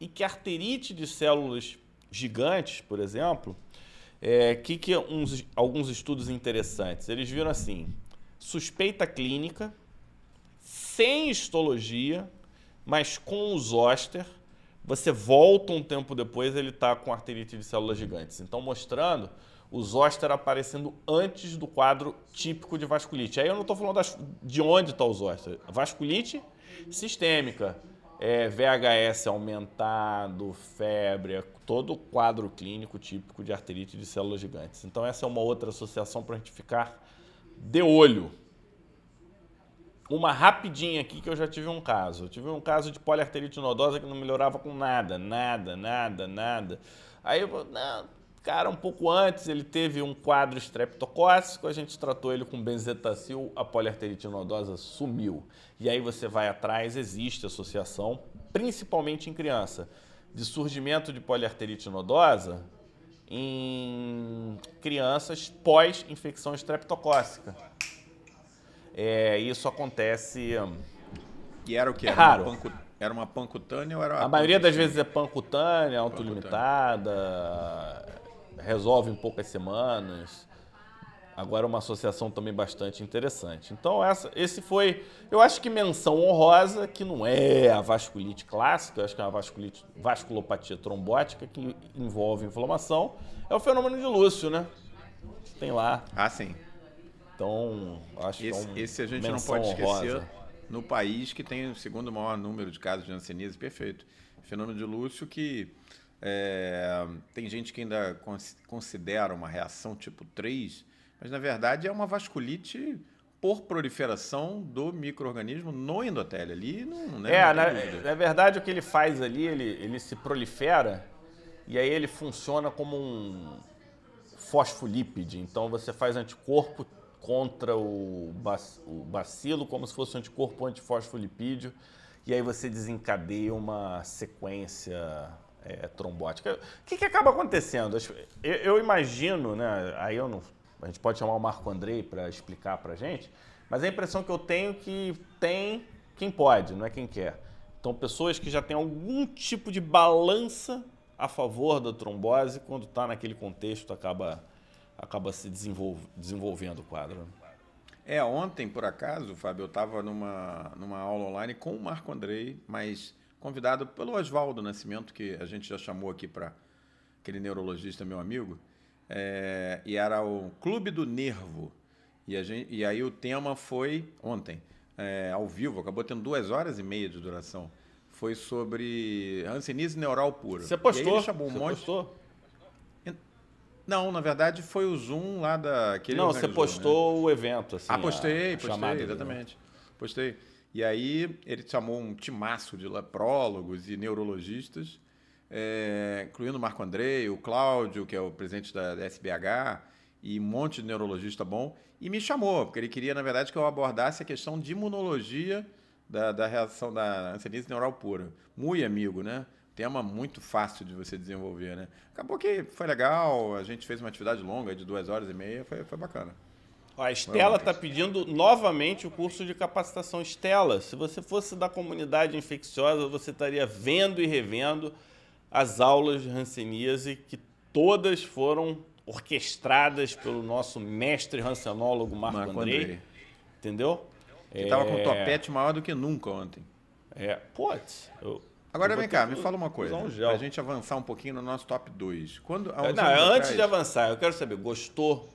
e que a arterite de células gigantes, por exemplo, é, que, que uns, alguns estudos interessantes. Eles viram assim: suspeita clínica, sem histologia, mas com o zoster, você volta um tempo depois, ele está com arterite de células gigantes. Então, mostrando o zoster aparecendo antes do quadro típico de vasculite. Aí eu não estou falando das- de onde está o zoster. Vasculite sistêmica, é, VHS aumentado, febre, é todo o quadro clínico típico de arterite de células gigantes. Então essa é uma outra associação para a gente ficar de olho. Uma rapidinha aqui que eu já tive um caso. Eu tive um caso de poliarterite nodosa que não melhorava com nada, nada, nada, nada. Aí não, cara, um pouco antes ele teve um quadro estreptocócico, a gente tratou ele com benzetacil, a poliarterite nodosa sumiu. E aí você vai atrás, existe associação, principalmente em criança, de surgimento de poliarterite nodosa em crianças pós-infecção estreptocócica. É, isso acontece. hum, E era o que? É Era, raro. Uma pancu... era uma pancutânea ou era A maioria das vezes é pancutânea, autolimitada, resolve em poucas semanas. Agora uma associação também bastante interessante. Então essa, esse foi, eu acho que menção honrosa, que não é a vasculite clássica, eu acho que é uma vasculite, vasculopatia trombótica que envolve inflamação, é o fenômeno de Lúcio, né? Tem lá. Ah, sim. Então, acho que é Esse, um esse a gente não pode esquecer honrosa. no país que tem o segundo maior número de casos de hanseníase, perfeito. Fenômeno de Lúcio que é, tem gente que ainda cons- considera uma reação tipo 3, mas na verdade é uma vasculite por proliferação do microorganismo no endotélio. Ali não, né, É, não na, na verdade o que ele faz ali, ele, ele se prolifera e aí ele funciona como um fosfolípide. Então você faz anticorpo contra o, bac- o bacilo como se fosse um anticorpo antifosfolipídio e aí você desencadeia uma sequência é, trombótica. O que, que acaba acontecendo? Eu, eu imagino, né? Aí eu não a gente pode chamar o Marco Andrei para explicar para gente, mas a impressão que eu tenho é que tem quem pode, não é quem quer. Então, pessoas que já têm algum tipo de balança a favor da trombose, quando está naquele contexto, acaba, acaba se desenvolve, desenvolvendo o quadro. É, ontem, por acaso, Fábio, eu estava numa, numa aula online com o Marco Andrei, mas convidado pelo Oswaldo Nascimento, que a gente já chamou aqui para aquele neurologista, meu amigo, é, e era o Clube do Nervo. E, a gente, e aí o tema foi, ontem, é, ao vivo, acabou tendo duas horas e meia de duração. Foi sobre hanseníase neural pura. Você postou? chamou um Você monte. postou? Não, na verdade foi o Zoom lá da. Que Não, você né? postou o evento, assim. Ah, postei, a- postei, exatamente. Postei. E aí ele chamou um timaço de prólogos e neurologistas, é, incluindo o Marco Andrei, o Cláudio, que é o presidente da SBH, e um monte de neurologista bom, e me chamou, porque ele queria, na verdade, que eu abordasse a questão de imunologia da, da reação da anseníase neural pura. Muito amigo, né? Tema muito fácil de você desenvolver, né? Acabou que foi legal, a gente fez uma atividade longa de duas horas e meia, foi, foi bacana. Ó, A Estela está pedindo novamente o curso de capacitação Estela. Se você fosse da comunidade infecciosa, você estaria vendo e revendo as aulas de Hanseníase, que todas foram orquestradas pelo nosso mestre hansenólogo Marco, Marco Andrei. Andrei. Entendeu? Que tava com É, um topete maior do que nunca ontem. É, putz. eu- Agora vem cá, me fala uma coisa. um. Pra gente avançar um pouquinho no nosso top 2. Quando, uns Não, antes atrás- de avançar, eu quero saber, gostou?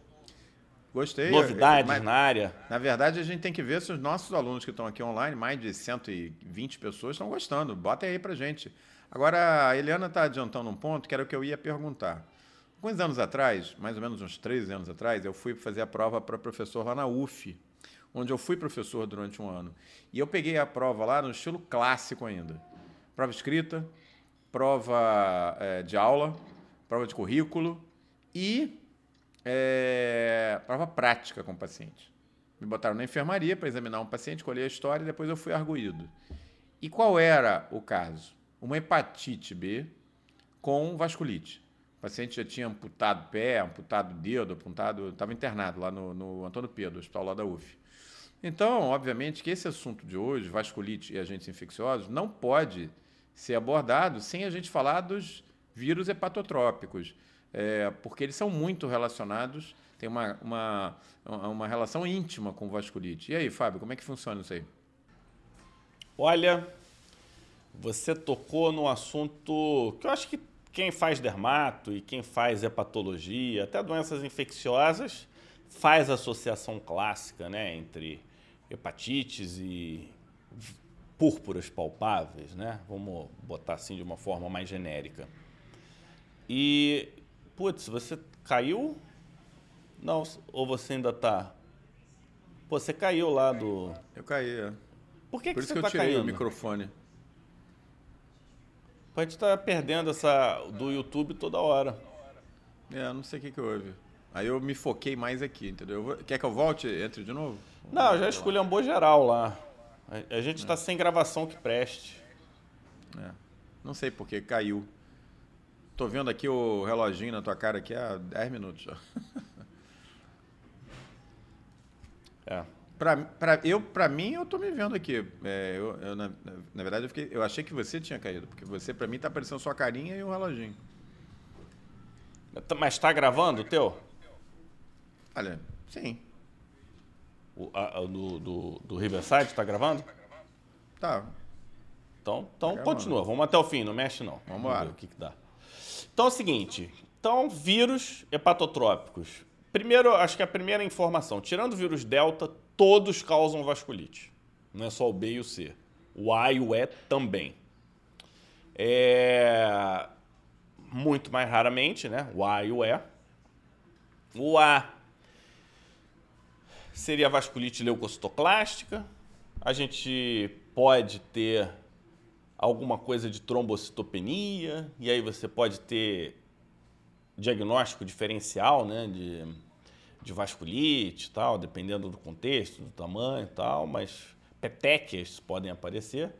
Gostei. Novidades mas, na área? Na verdade, a gente tem que ver se os nossos alunos que estão aqui online, mais de 120 pessoas, estão gostando. Bota aí pra gente. Agora, a Eliana está adiantando um ponto que era o que eu ia perguntar. Alguns anos atrás, mais ou menos uns 13 anos atrás, eu fui fazer a prova para professor lá na UF, onde eu fui professor durante um ano. E eu peguei a prova lá no estilo clássico ainda. Prova escrita, prova eh, de aula, prova de currículo e eh, prova prática com o paciente. Me botaram na enfermaria para examinar um paciente, colher a história e depois eu fui arguído. E qual era o caso? Uma hepatite B com vasculite. O paciente já tinha amputado pé, amputado dedo, amputado, estava internado lá no, no Antônio Pedro, hospital lá da UF. Então, obviamente, que esse assunto de hoje, vasculite e agentes infecciosos, não pode ser abordado sem a gente falar dos vírus hepatotrópicos, é, porque eles são muito relacionados, tem uma, uma, uma relação íntima com vasculite. E aí, Fábio, como é que funciona isso aí? Olha, você tocou no assunto que eu acho que quem faz dermato e quem faz hepatologia, até doenças infecciosas, faz associação clássica né, entre hepatites e púrpuras palpáveis, né? Vamos botar assim de uma forma mais genérica. E, putz, você caiu? Não, ou você ainda tá. Pô, você caiu lá do. Eu caí, é. Por que, Por que isso você que eu tá tirei caindo? o microfone. A gente tá perdendo essa do YouTube toda hora. É, não sei o que, que houve. Aí eu me foquei mais aqui, entendeu? Quer que eu volte? Entre de novo? Não, já esculhambou geral lá. A, a gente tá sem gravação que preste. É. Não sei porque caiu. Tô vendo aqui o reloginho na tua cara aqui há 10 minutos. [laughs] É. Pra, pra, eu, pra mim, eu tô me vendo aqui. É, eu, eu, na, na verdade, eu, fiquei, eu achei que você tinha caído, porque você, pra mim, tá aparecendo sua carinha e o reloginho. Mas tá gravando o teu? Olha, sim. O, a- a do, do, do Riverside tá gravando? Tá. Então, então gravando. continua. Vamos até o fim, não mexe não. Vamos lá. ver o que, que dá. Então é o seguinte. Então, vírus hepatotrópicos. Primeiro, acho que a primeira informação. Tirando o vírus Delta, todos causam vasculite. Não é só o B e o C. O A e o E também. É... Muito mais raramente, né? O A e o E. O A seria vasculite leucocitoclástica. A gente pode ter alguma coisa de trombocitopenia, e aí você pode ter diagnóstico diferencial, né, de, de vasculite e tal, dependendo do contexto, do tamanho e tal, mas petequias podem aparecer.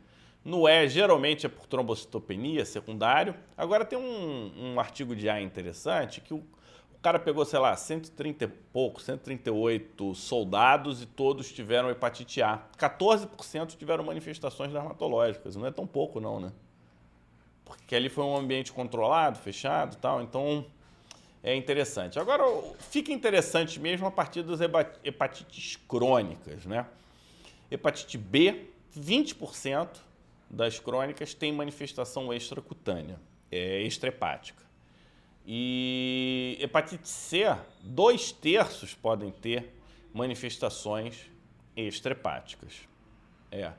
No E, geralmente é por trombocitopenia secundário. Agora tem um, um artigo de A interessante que o cara pegou, sei lá, 130 e pouco, 138 soldados e todos tiveram hepatite A. 14% tiveram manifestações dermatológicas. Não é tão pouco, não, né? Porque ali foi um ambiente controlado, fechado tal. Então, é interessante. Agora, fica interessante mesmo a partir das hepatites crônicas, né? Hepatite B, 20% das crônicas tem manifestação extracutânea, é extrahepática. E hepatite C, dois terços podem ter manifestações extrahepáticas. É.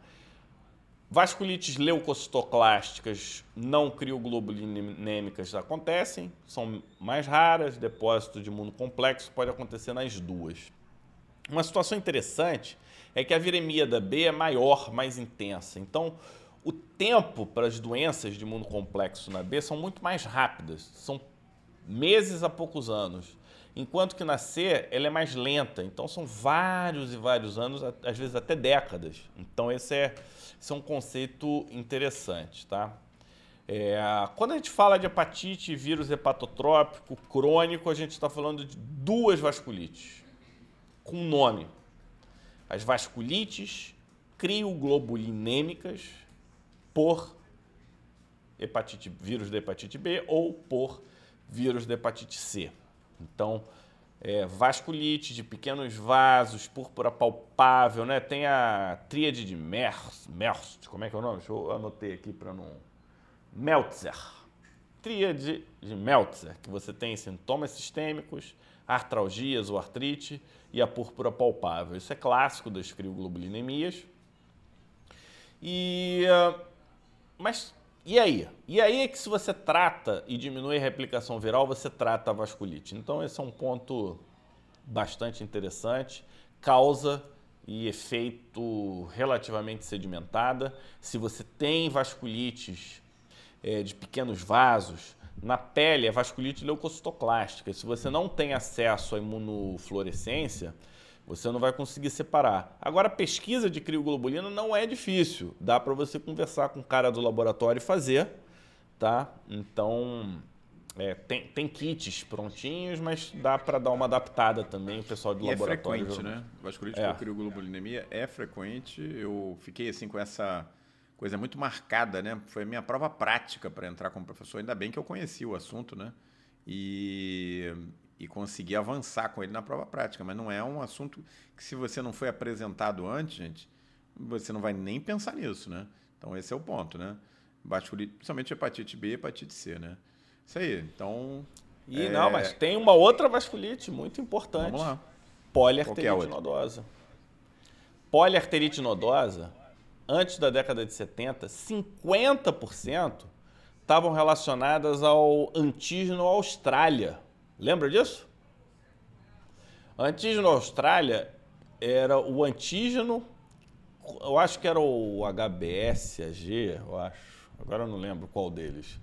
Vasculites leucocitoclásticas não crioglobulinêmicas acontecem, são mais raras, depósito de imuno complexo pode acontecer nas duas. Uma situação interessante é que a viremia da B é maior, mais intensa. Então, o tempo para as doenças de imuno complexo na B são muito mais rápidas, são meses a poucos anos. Enquanto que na C ela é mais lenta, então são vários e vários anos, às vezes até décadas. Então esse é esse é um conceito interessante, tá? É, quando a gente fala de hepatite, vírus hepatotrópico, crônico, a gente está falando de duas vasculites, com nome. As vasculites crioglobulinêmicas por hepatite, vírus da hepatite B ou por vírus da hepatite C. Então, é, vasculite de pequenos vasos, púrpura palpável, né? Tem a tríade de Merz, Merz, como é que é o nome? Deixa eu anotei aqui para não... Meltzer. Tríade de Meltzer, que você tem sintomas sistêmicos, artralgias ou artrite e a púrpura palpável. Isso é clássico das crioglobulinemias. E... Mas e aí? E aí é que se você trata e diminui a replicação viral, você trata a vasculite. Então esse é um ponto bastante interessante. Causa e efeito relativamente sedimentada. Se você tem vasculites é, de pequenos vasos, na pele é vasculite leucocitoclástica. Se você não tem acesso à imunofluorescência, você não vai conseguir separar. Agora, a pesquisa de crioglobulina não é difícil. Dá para você conversar com o cara do laboratório e fazer, tá? Então, é, tem, tem kits prontinhos, mas dá para dar uma adaptada também, o pessoal do e é laboratório. É frequente, né? Vasculite é. por crioglobulinemia é frequente. Eu fiquei assim com essa coisa muito marcada, né? Foi a minha prova prática para entrar como professor. Ainda bem que eu conheci o assunto, né? E e conseguir avançar com ele na prova prática. Mas não é um assunto que, se você não foi apresentado antes, gente, você não vai nem pensar nisso, né? Então, esse é o ponto, né? Vasculite, principalmente hepatite B e hepatite C, né? Isso aí. Então. E é... não, mas tem uma outra vasculite muito importante. Vamos lá. Poliarterite nodosa. Poliarterite nodosa, antes da década de 70, 50% estavam relacionadas ao antígeno Austrália. Lembra disso? Antígeno Austrália era o antígeno, eu acho que era o HBS, AG, eu acho. Agora eu não lembro qual deles.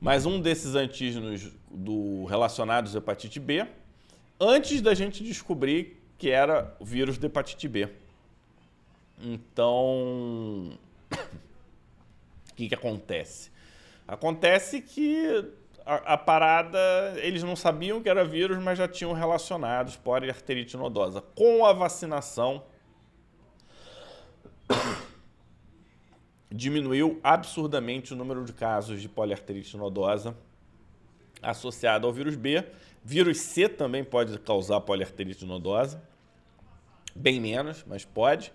Mas um desses antígenos do, relacionados à hepatite B, antes da gente descobrir que era o vírus da hepatite B. Então, [coughs] o que, que acontece? Acontece que a, a, parada, eles não sabiam que era vírus, mas já tinham relacionados poliarterite nodosa. Com a vacinação, [coughs] diminuiu absurdamente o número de casos de poliarterite nodosa associado ao vírus B. Vírus C também pode causar poliarterite nodosa, bem menos, mas pode.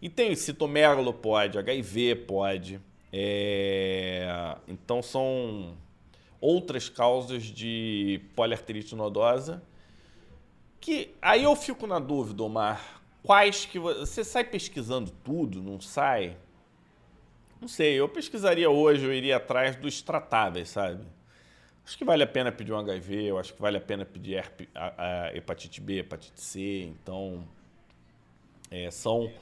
E tem citomegalo, pode, HIV pode. É... Então são outras causas de poliarterite nodosa. Que aí eu fico na dúvida, Omar, quais que você sai pesquisando tudo, não sai? Não sei, eu pesquisaria hoje, eu iria atrás dos tratáveis, sabe? Acho que vale a pena pedir um HIV, eu acho que vale a pena pedir a, a hepatite B, hepatite C, então é, são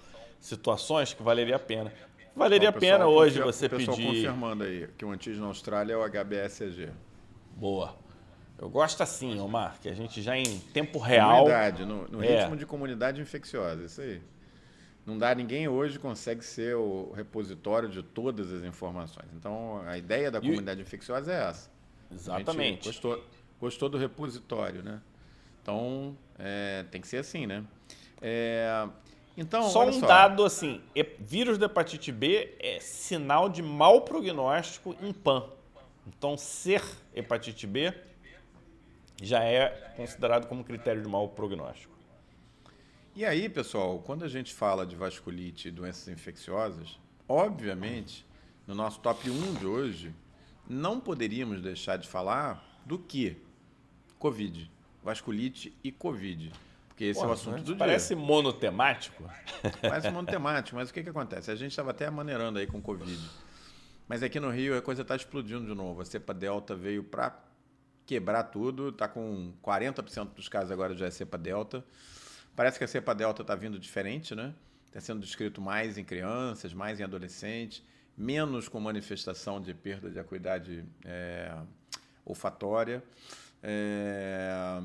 situações que valeria a pena. Valeria a pena hoje você pedir. O pessoal confirmando aí que o antígeno na Austrália é o HBsAg. Boa. Eu gosto assim, Omar, que a gente já em tempo real. Comunidade, no, no é. ritmo de comunidade infecciosa, isso aí. Não dá, ninguém hoje consegue ser o repositório de todas as informações. Então, a ideia da comunidade e... infecciosa é essa. Exatamente. Gostou, gostou do repositório, né? Então, é, tem que ser assim, né? É, então, só olha um só. dado assim: vírus da hepatite B é sinal de mau prognóstico em PAN. Então, ser hepatite B já é considerado como critério de mau prognóstico. E aí, pessoal, quando a gente fala de vasculite e doenças infecciosas, obviamente, no nosso top 1 de hoje, não poderíamos deixar de falar do que? Covid. Vasculite e Covid. Porque esse é o assunto né? do Parece monotemático. dia. [laughs] Parece monotemático, mas o que, que acontece? A gente estava até maneirando aí com Covid. Mas aqui no Rio a coisa está explodindo de novo. A cepa Delta veio para quebrar tudo. Está com 40% dos casos agora já é cepa Delta. Parece que a cepa Delta está vindo diferente, né? Está sendo descrito mais em crianças, mais em adolescentes, menos com manifestação de perda de acuidade é, olfatória, é,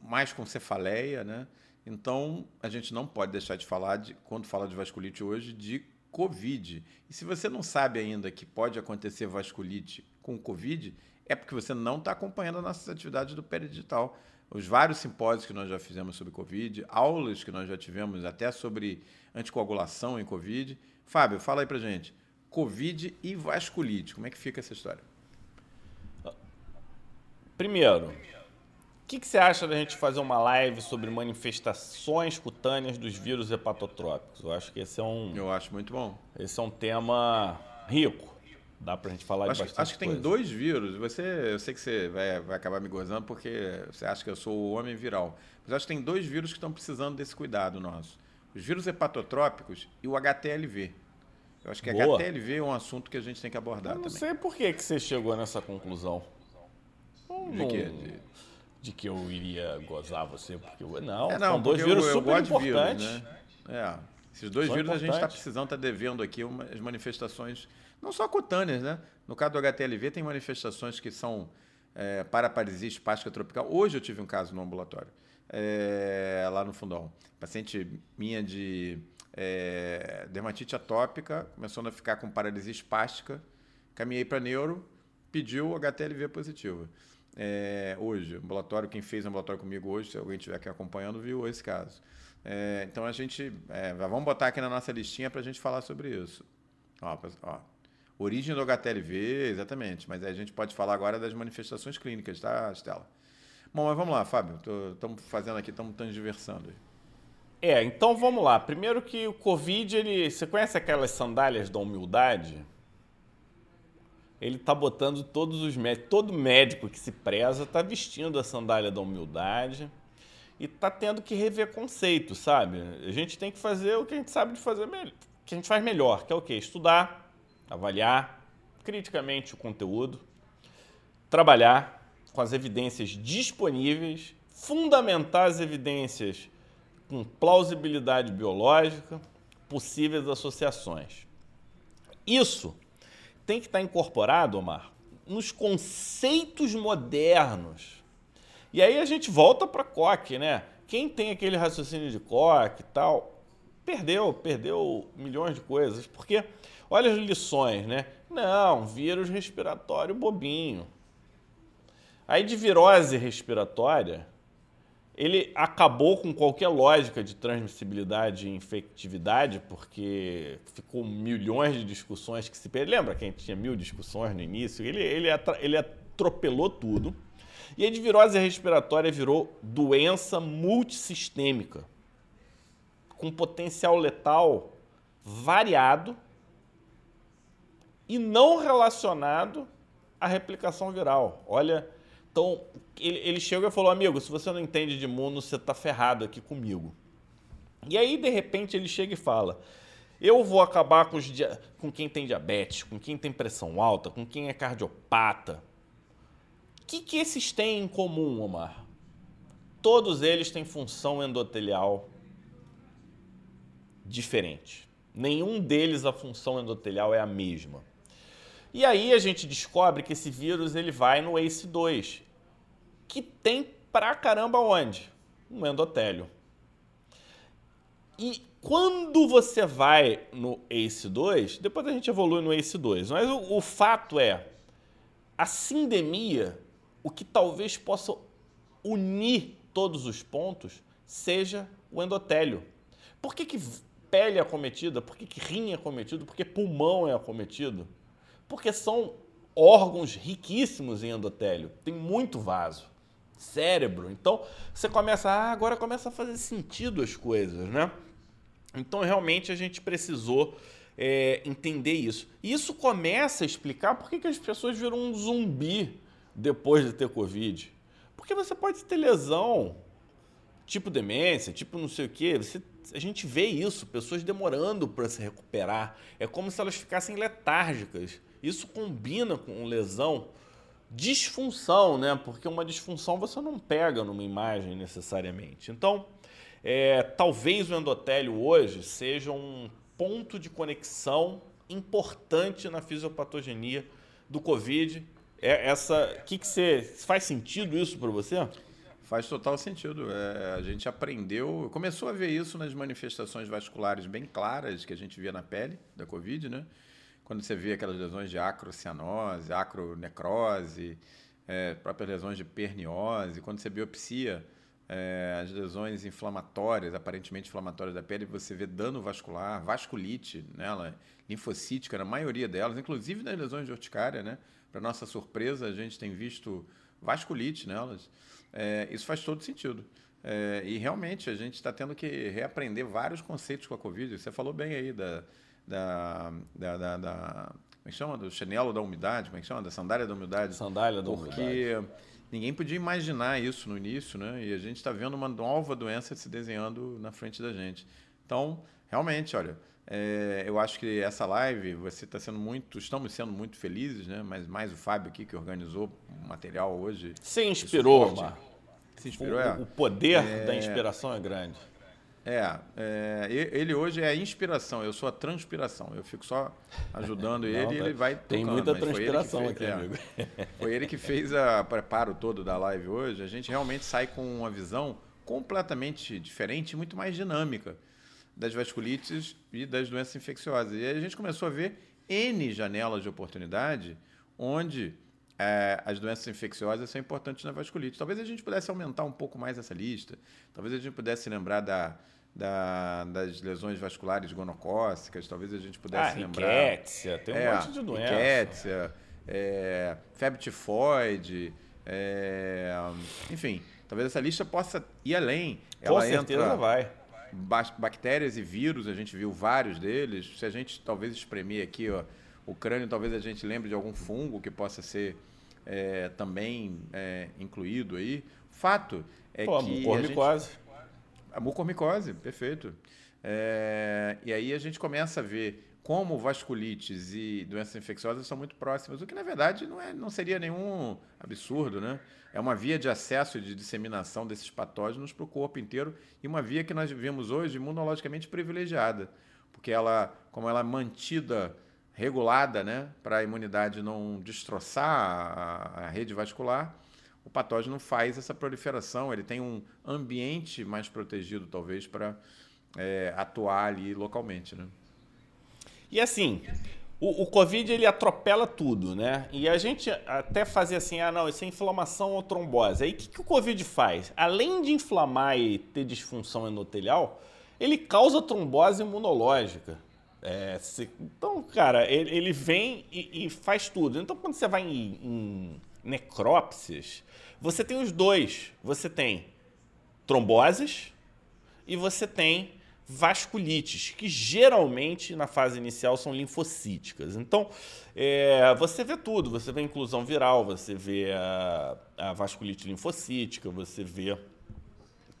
mais com cefaleia, né? Então, a gente não pode deixar de falar, de, quando fala de vasculite hoje, de Covid. E se você não sabe ainda que pode acontecer vasculite com Covid, é porque você não está acompanhando as nossas atividades do Peridigital. Os vários simpósios que nós já fizemos sobre Covid, aulas que nós já tivemos até sobre anticoagulação em Covid. Fábio, fala aí pra gente. Covid e vasculite, como é que fica essa história? Primeiro, o que, que você acha da gente fazer uma live sobre manifestações cutâneas dos vírus hepatotrópicos? Eu acho que esse é um, Eu acho muito bom. esse é um tema rico. Dá pra gente falar de Acho, bastante acho que tem coisa. dois vírus. Você, eu sei que você vai, vai acabar me gozando porque você acha que eu sou o homem viral. Mas acho que tem dois vírus que estão precisando desse cuidado nosso. Os vírus hepatotrópicos e o HTLV. Eu acho que Boa. HTLV é um assunto que a gente tem que abordar Eu não também. sei por que, que você chegou nessa conclusão. De quê? De- de que eu iria gozar você, porque eu, não, É, são não, dois porque vírus eu, eu super de vírus, importantes. né? É. Esses dois São vírus a gente está importantes. precisando, está devendo aqui umas manifestações, não só cutâneas, né? No caso do HTLV, tem manifestações que são é, paraparesia espástica tropical. Hoje eu tive um caso no ambulatório, é, lá no Fundão. Paciente minha de é, dermatite atópica, começou a ficar com paralisia espástica, caminhei para neuro, pediu HTLV positivo. É, hoje, ambulatório, quem fez ambulatório comigo hoje, se alguém estiver aqui acompanhando, viu esse caso. É, então a gente. é, vamos botar aqui na nossa listinha para a gente falar sobre isso. Ó, ó, origem do HTLV, exatamente. Mas a gente pode falar agora das manifestações clínicas, tá, Estela? Bom, mas vamos lá, Fábio. Estamos fazendo aqui, estamos transversando. É, então vamos lá. Primeiro que o Covid, ele. Você conhece aquelas sandálias da humildade? Ele tá botando todos os médicos. Todo médico que se preza tá vestindo a sandália da humildade e tá tendo que rever conceito, sabe? A gente tem que fazer o que a gente sabe de fazer melhor. que a gente faz melhor, que é o quê? Estudar, avaliar criticamente o conteúdo, trabalhar com as evidências disponíveis, fundamentar as evidências com plausibilidade biológica, possíveis associações. Isso tem que estar incorporado, Omar, nos conceitos modernos. E aí a gente volta para Koch, né? Quem tem aquele raciocínio de Koch e tal, perdeu, perdeu milhões de coisas. Porque, olha as lições, né? Não, vírus respiratório bobinho. Aí de virose respiratória, ele acabou com qualquer lógica de transmissibilidade e infectividade, porque ficou milhões de discussões que se per- Lembra que a gente tinha mil discussões no início? Ele, ele, ele atropelou tudo. E aí de virose respiratória virou doença multissistêmica, com potencial letal variado e não relacionado à replicação viral. Olha, então ele, ele chegou e falou: amigo, se você não entende de imuno, você está ferrado aqui comigo. E aí, de repente, ele chega e fala: eu vou acabar com, os com quem tem diabetes, com quem tem pressão alta, com quem é cardiopata. O que, que esses têm em comum, Omar? Todos eles têm função endotelial diferente. Nenhum deles a função endotelial é a mesma. E aí a gente descobre que esse vírus ele vai no ACE2, que tem pra caramba onde? No endotélio. E quando você vai no ACE2, depois a gente evolui no ACE2, mas o, o fato é, a sindemia, o que talvez possa unir todos os pontos seja o endotélio. Por que, que pele é acometida? Por que, que rim é acometido? Por que pulmão é acometido? Porque são órgãos riquíssimos em endotélio, tem muito vaso. Cérebro. Então, você começa, ah, agora começa a fazer sentido as coisas, né? Então, realmente, a gente precisou é, entender isso. E isso começa a explicar por que, que as pessoas viram um zumbi depois de ter Covid. Porque você pode ter lesão, tipo demência, tipo não sei o quê. Você, a gente vê isso, pessoas demorando para se recuperar. É como se elas ficassem letárgicas. Isso combina com lesão, disfunção, né? Porque uma disfunção você não pega numa imagem necessariamente. Então, é, talvez o endotélio hoje seja um ponto de conexão importante na fisiopatogenia do Covid. É essa, que que você faz sentido isso para você? Faz total sentido. É, a gente aprendeu, começou a ver isso nas manifestações vasculares bem claras que a gente via na pele da Covid, né? Quando você vê aquelas lesões de acrocianose, acronecrose, é, próprias lesões de perniose, quando você biopsia é, as lesões inflamatórias, aparentemente inflamatórias da pele, você vê dano vascular, vasculite nela, linfocítica na maioria delas, inclusive nas lesões de urticária, né? Para nossa surpresa, a gente tem visto vasculite nelas. É, isso faz todo sentido. É, e realmente a gente está tendo que reaprender vários conceitos com a Covid. Você falou bem aí da. Da, da, da, da como é que chama? Do chinelo da umidade, como é que chama? Da sandália da umidade. Sandália da umidade. Porque ninguém podia imaginar isso no início, né? E a gente está vendo uma nova doença se desenhando na frente da gente. Então, realmente, olha, é, eu acho que essa live, você está sendo muito, estamos sendo muito felizes, né? Mas mais o Fábio aqui que organizou o material hoje. Se inspirou, Mar. Se inspirou, o, é. O poder é... da inspiração é grande. É, é, ele hoje é a inspiração, eu sou a transpiração. Eu fico só ajudando [laughs] ele Não, e ele vai Tem muita transpiração fez, aqui, é, amigo. [laughs] Foi ele que fez o preparo todo da live hoje. A gente realmente sai com uma visão completamente diferente, muito mais dinâmica das vasculites e das doenças infecciosas. E a gente começou a ver N janelas de oportunidade onde é, as doenças infecciosas são importantes na vasculite. Talvez a gente pudesse aumentar um pouco mais essa lista. Talvez a gente pudesse lembrar da, da, das lesões vasculares gonocócicas. Talvez a gente pudesse ah, lembrar... Riquétia, tem um é, monte de doença. Riquétia, é, febre tifoide, é, enfim... Talvez essa lista possa ir além. Com Ela certeza vai bactérias e vírus, a gente viu vários deles. Se a gente talvez espremer aqui ó, o crânio, talvez a gente lembre de algum fungo que possa ser é, também é, incluído aí. Fato é Pô, que. A, gente... a mucormicose, perfeito. É, e aí a gente começa a ver como vasculites e doenças infecciosas são muito próximas, o que na verdade não, é, não seria nenhum absurdo, né? É uma via de acesso e de disseminação desses patógenos para o corpo inteiro e uma via que nós vivemos hoje imunologicamente privilegiada, porque ela, como ela é mantida regulada, né, para a imunidade não destroçar a, a rede vascular, o patógeno faz essa proliferação, ele tem um ambiente mais protegido, talvez, para é, atuar ali localmente, né? E assim, o, o, Covid ele atropela tudo, né? E a gente até fazia assim, ah não, isso é inflamação ou trombose. Aí o que, que o Covid faz? Além de inflamar e ter disfunção endotelial, ele causa trombose imunológica. É, se, então, cara, ele, ele vem e, e, faz tudo. Então, quando você vai em, em necrópsias, você tem os dois. Você tem tromboses e você tem vasculites, que geralmente na fase inicial são linfocíticas. Então, é, você vê tudo, você vê a inclusão viral, você vê a, a vasculite linfocítica, você vê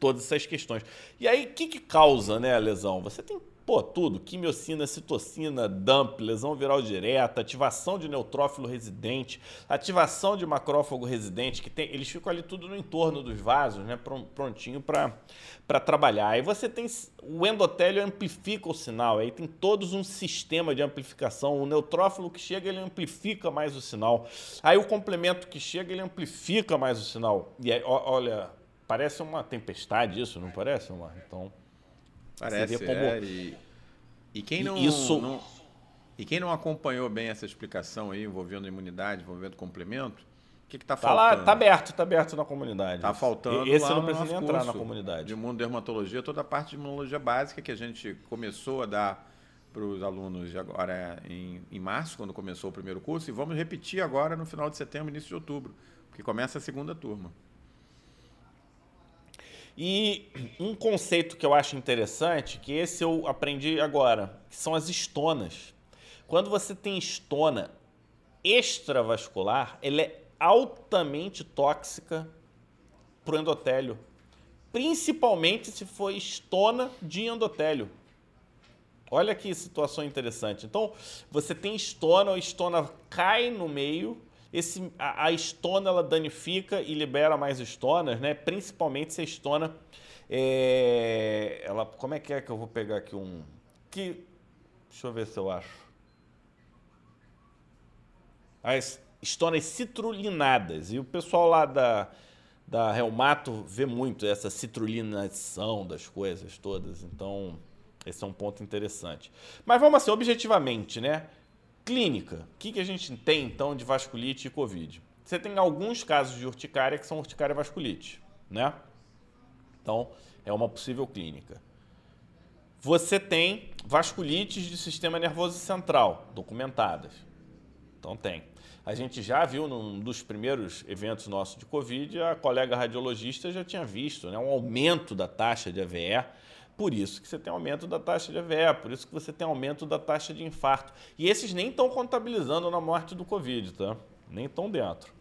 todas essas questões. E aí, o que, que causa né, a lesão? Você tem Pô, tudo, quimiocina, citocina, dump, lesão viral direta, ativação de neutrófilo residente, ativação de macrófago residente, que tem, eles ficam ali tudo no entorno dos vasos, né, prontinho para trabalhar. Aí você tem, o endotélio amplifica o sinal, aí tem todos um sistema de amplificação, o neutrófilo que chega, ele amplifica mais o sinal. Aí o complemento que chega, ele amplifica mais o sinal. E aí, olha, parece uma tempestade isso, não parece, Omar? Então... Parece, como... é, e, e quem não, Isso... não... E quem não acompanhou bem essa explicação aí, envolvendo imunidade, envolvendo complemento, O que está Tá faltando? lá, tá aberto, tá aberto na comunidade. Tá faltando Esse lá eu não no nem entrar na comunidade. De imunodermatologia, toda a parte de imunologia básica que a gente começou a dar para os alunos de agora em, em março, quando começou o primeiro curso, e vamos repetir agora no final de setembro, início de outubro, porque começa a segunda turma. E um conceito que eu acho interessante, que esse eu aprendi agora, que são as estonas. Quando você tem estona extravascular, ela é altamente tóxica para o endotélio. Principalmente se for estona de endotélio. Olha que situação interessante. Então, você tem estona, a estona cai no meio, esse, a, a estona ela danifica e libera mais estonas, né? Principalmente se a estona é, ela, como é que é que eu vou pegar aqui um que deixa eu ver se eu acho. As estonas citrulinadas e o pessoal lá da da Reumato vê muito essa citrulinação das coisas todas, então esse é um ponto interessante. Mas vamos assim, objetivamente, né? Clínica. O que, que a gente tem, então, de vasculite e Covid? Você tem alguns casos de urticária que são urticária vasculite, né? Então, é uma possível clínica. Você tem vasculites de sistema nervoso central, documentadas. Então, tem. A gente já viu num dos primeiros eventos nossos de Covid, a colega radiologista já tinha visto né, um aumento da taxa de AVE por isso que você tem aumento da taxa de AVE, por isso que você tem aumento da taxa de infarto. E esses nem estão contabilizando na morte do Covid, tá? Nem estão dentro.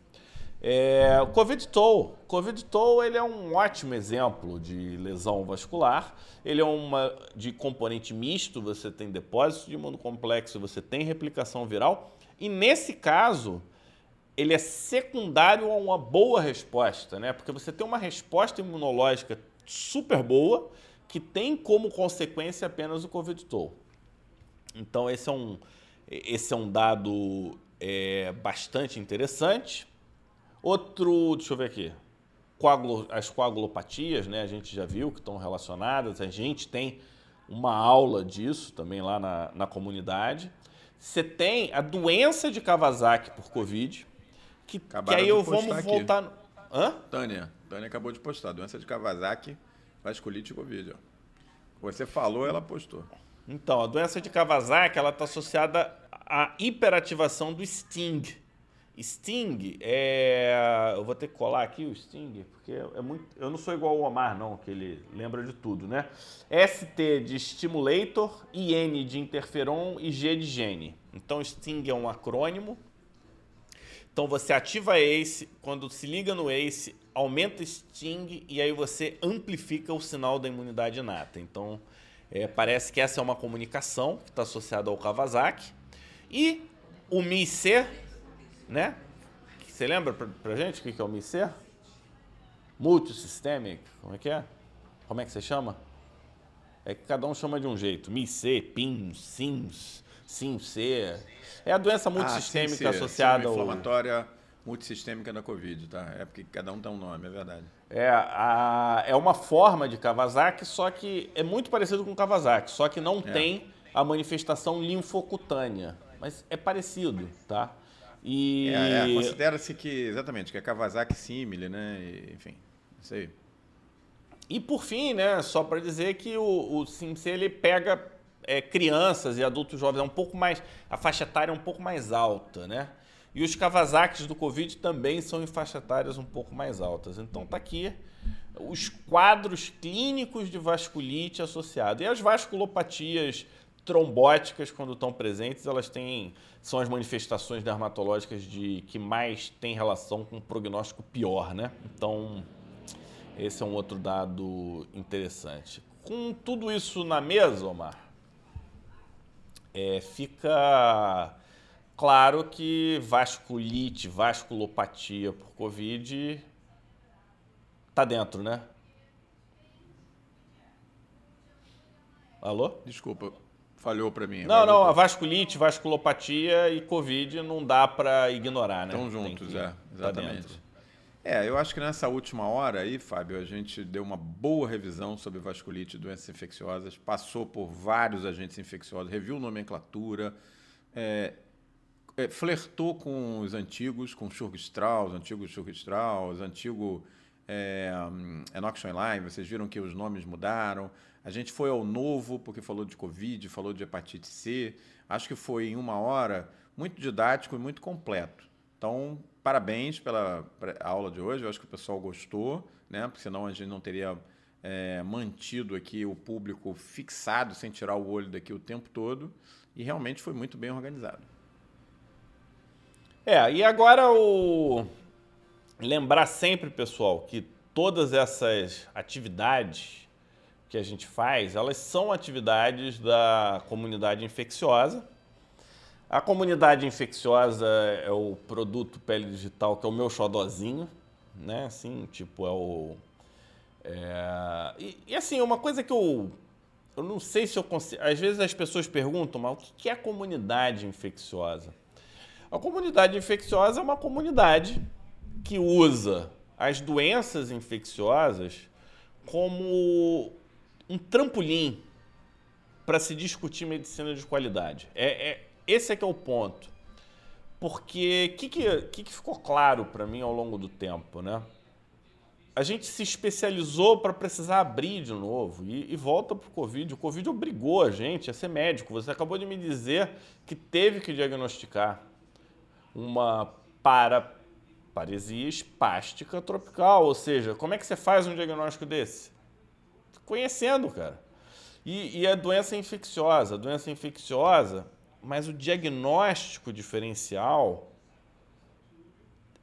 É, o Covid Toll. Covid Toll ele é um ótimo exemplo de lesão vascular. Ele é uma de componente misto, você tem depósito de imunocomplexo, você tem replicação viral. E nesse caso, ele é secundário a uma boa resposta, né? Porque você tem uma resposta imunológica super boa que tem como consequência apenas o Covid Toll. Então esse é um, esse é um dado é, bastante interessante. Outro, deixa eu ver aqui, Coagulo, as coagulopatias, né, a gente já viu que estão relacionadas, a gente tem uma aula disso também lá na, na comunidade. Você tem a doença de Kawasaki por Covid, que, que aí eu vamos voltar... No... Hã? Tânia, Tânia acabou de postar, doença de Kawasaki vasculite e Covid. Ó. Você falou, ela postou. Então, a doença de Kawasaki ela está associada à hiperativação do Sting. Sting é. Eu vou ter que colar aqui o Sting, porque é muito. Eu não sou igual o Omar, não, que ele lembra de tudo, né? ST de stimulator, IN de interferon e G de gene. Então, Sting é um acrônimo. Então, você ativa ACE, quando se liga no ACE, aumenta Sting e aí você amplifica o sinal da imunidade inata. Então, é, parece que essa é uma comunicação que está associada ao Kawasaki. E o MIC, né? Você lembra pra, pra gente o que é o MIC? Multisystemic, como é que é? Como é que você chama? É que cada um chama de um jeito. MIC, PIN, SIMS, SIMC. É a doença multissistêmica ah, associada ao... inflamatória multissistêmica da Covid, tá? É porque cada um tem um nome, é verdade. É, a, é uma forma de Kawasaki, só que é muito parecido com Kawasaki, só que não é. tem a manifestação linfocutânea, mas é parecido, tá? E... É, é, considera-se que, exatamente, que é Kawasaki símile, né? E, enfim, isso aí. E por fim, né, só para dizer que o, o ele pega é, crianças e adultos jovens, é um pouco mais, a faixa etária é um pouco mais alta, né? E os Kawasaki do Covid também são em faixa etárias um pouco mais altas. Então tá aqui os quadros clínicos de vasculite associado. E as vasculopatias trombóticas, quando estão presentes, elas têm são as manifestações dermatológicas de que mais tem relação com um prognóstico pior, né? Então, esse é um outro dado interessante. Com tudo isso na mesa, Omar, é, fica Claro que vasculite, vasculopatia por Covid tá dentro, né? Alô? Desculpa, falhou para mim. Não, não, a vasculite, vasculopatia e Covid não dá para ignorar, né? Estão juntos, é, exatamente. Tá é, eu acho que nessa última hora aí, Fábio, a gente deu uma boa revisão sobre vasculite e doenças infecciosas, passou por vários agentes infecciosos, reviu nomenclatura, é, é, flertou com os antigos, com Schurgstraus, antigos Schurgstraus, antigo é, Enoch Schoenlein, vocês viram que os nomes mudaram. A gente foi ao novo, porque falou de Covid, falou de hepatite C. Acho que foi em uma hora muito didático e muito completo. Então, parabéns pela aula de hoje. Eu acho que o pessoal gostou, né? Porque senão a gente não teria é, mantido aqui o público fixado, sem tirar o olho daqui o tempo todo. E realmente foi muito bem organizado. É, e agora o. Lembrar sempre, pessoal, que todas essas atividades que a gente faz, elas são atividades da comunidade infecciosa. A comunidade infecciosa é o produto pele digital, que é o meu xodozinho, né? Assim, tipo, é o. É... E, e, assim, uma coisa que eu. Eu não sei se eu consigo. Às vezes as pessoas perguntam, mas o que é comunidade infecciosa? A comunidade infecciosa é uma comunidade que usa as doenças infecciosas como um trampolim para se discutir medicina de qualidade. É, é, esse é que é o ponto. Porque o que, que, que, ficou claro para mim ao longo do tempo, né? A gente se especializou para precisar abrir de novo e, e volta para o Covid. O Covid obrigou a gente a ser médico. Você acabou de me dizer que teve que diagnosticar uma para paresia espástica tropical. Ou seja, como é que você faz um diagnóstico desse? Conhecendo, cara. E, e a doença infecciosa. A doença infecciosa, mas o diagnóstico diferencial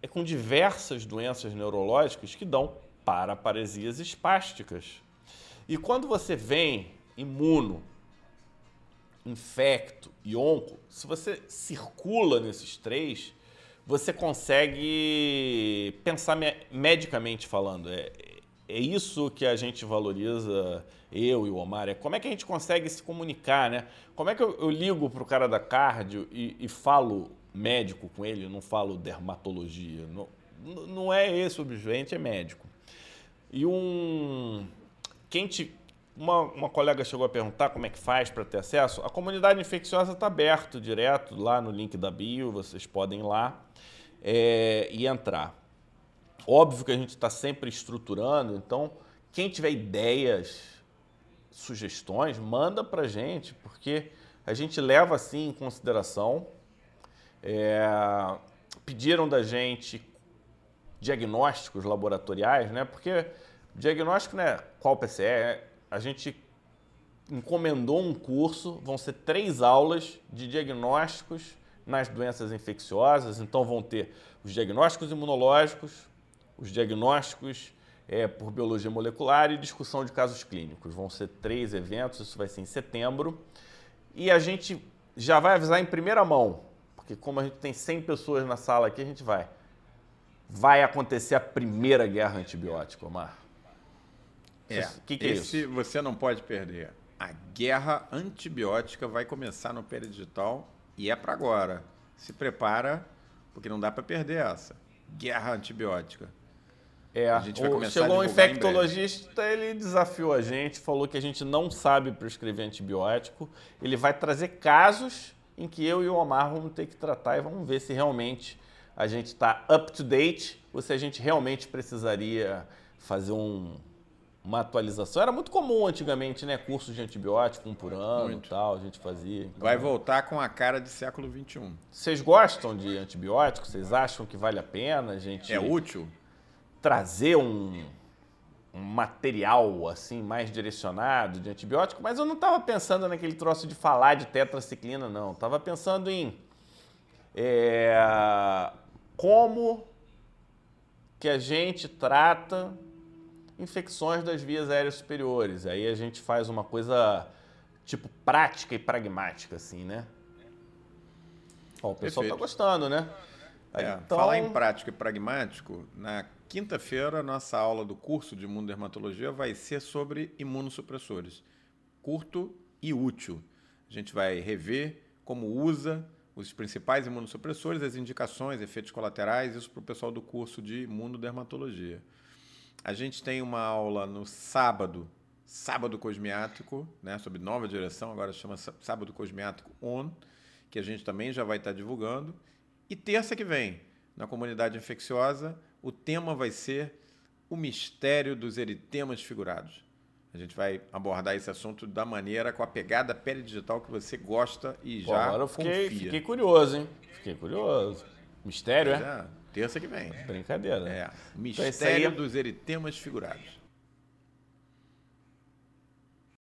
é com diversas doenças neurológicas que dão paraparesias espásticas. E quando você vem imuno, infecto e onco, se você circula nesses três, você consegue pensar me medicamente falando. É, é isso que a gente valoriza, eu e o Omar, é como é que a gente consegue se comunicar, né? Como é que eu, eu ligo para o cara da cardio e, e, falo médico com ele, não falo dermatologia. Não, não é esse o objetivo, é médico. E um... Quem te, uma, uma colega chegou a perguntar como é que faz para ter acesso. A comunidade infecciosa está aberto direto lá no link da bio, vocês podem ir lá é, e entrar. Óbvio que a gente está sempre estruturando, então quem tiver ideias, sugestões, manda para gente, porque a gente leva assim em consideração. É, pediram da gente diagnósticos laboratoriais, né? Porque diagnóstico, né? Qual PCR? A gente encomendou um curso, vão ser três aulas de diagnósticos nas doenças infecciosas. Então, vão ter os diagnósticos imunológicos, os diagnósticos é, por biologia molecular e discussão de casos clínicos. Vão ser três eventos, isso vai ser em setembro. E a gente já vai avisar em primeira mão, porque como a gente tem 100 pessoas na sala aqui, a gente vai. Vai acontecer a primeira guerra antibiótica, Omar. É, que que é esse isso? você não pode perder. A guerra antibiótica vai começar no Digital e é para agora. Se prepara, porque não dá para perder essa. Guerra antibiótica. É, a gente vai o, chegou um infectologista, ele desafiou a gente, falou que a gente não sabe prescrever antibiótico. Ele vai trazer casos em que eu e o Omar vamos ter que tratar e vamos ver se realmente a gente está up to date ou se a gente realmente precisaria fazer um, uma atualização. Era muito comum antigamente, né? Cursos de antibiótico, um por ano muito. e tal, a gente fazia. Então... Vai voltar com a cara de século XXI. Vocês gostam de antibióticos? Vocês acham que vale a pena a gente... É útil? Trazer um, um material assim mais direcionado de antibiótico, mas eu não estava pensando naquele troço de falar de tetraciclina, não. Estava pensando em é, como que a gente trata infecções das vias aéreas superiores. Aí a gente faz uma coisa tipo prática e pragmática, assim, né? Ó, o pessoal está gostando, né? É, então... Falar em prático e pragmático, na quinta-feira, nossa aula do curso de imunodermatologia vai ser sobre imunossupressores. Curto e útil. A gente vai rever como usa os principais imunossupressores, as indicações, efeitos colaterais, isso para o pessoal do curso de imunodermatologia. A gente tem uma aula no sábado, sábado cosmiático, né, sobre nova direção, agora chama sábado cosmiático on, que a gente também já vai estar divulgando. E terça que vem, na comunidade infecciosa, o tema vai ser o mistério dos eritemas figurados. A gente vai abordar esse assunto da maneira, com a pegada pele digital que você gosta e Pô, já agora eu fiquei, confia. fiquei curioso, hein? Fiquei curioso. Mistério, é? É, terça que vem. Brincadeira. É, Então, isso aí mistério é- dos eritemas figurados.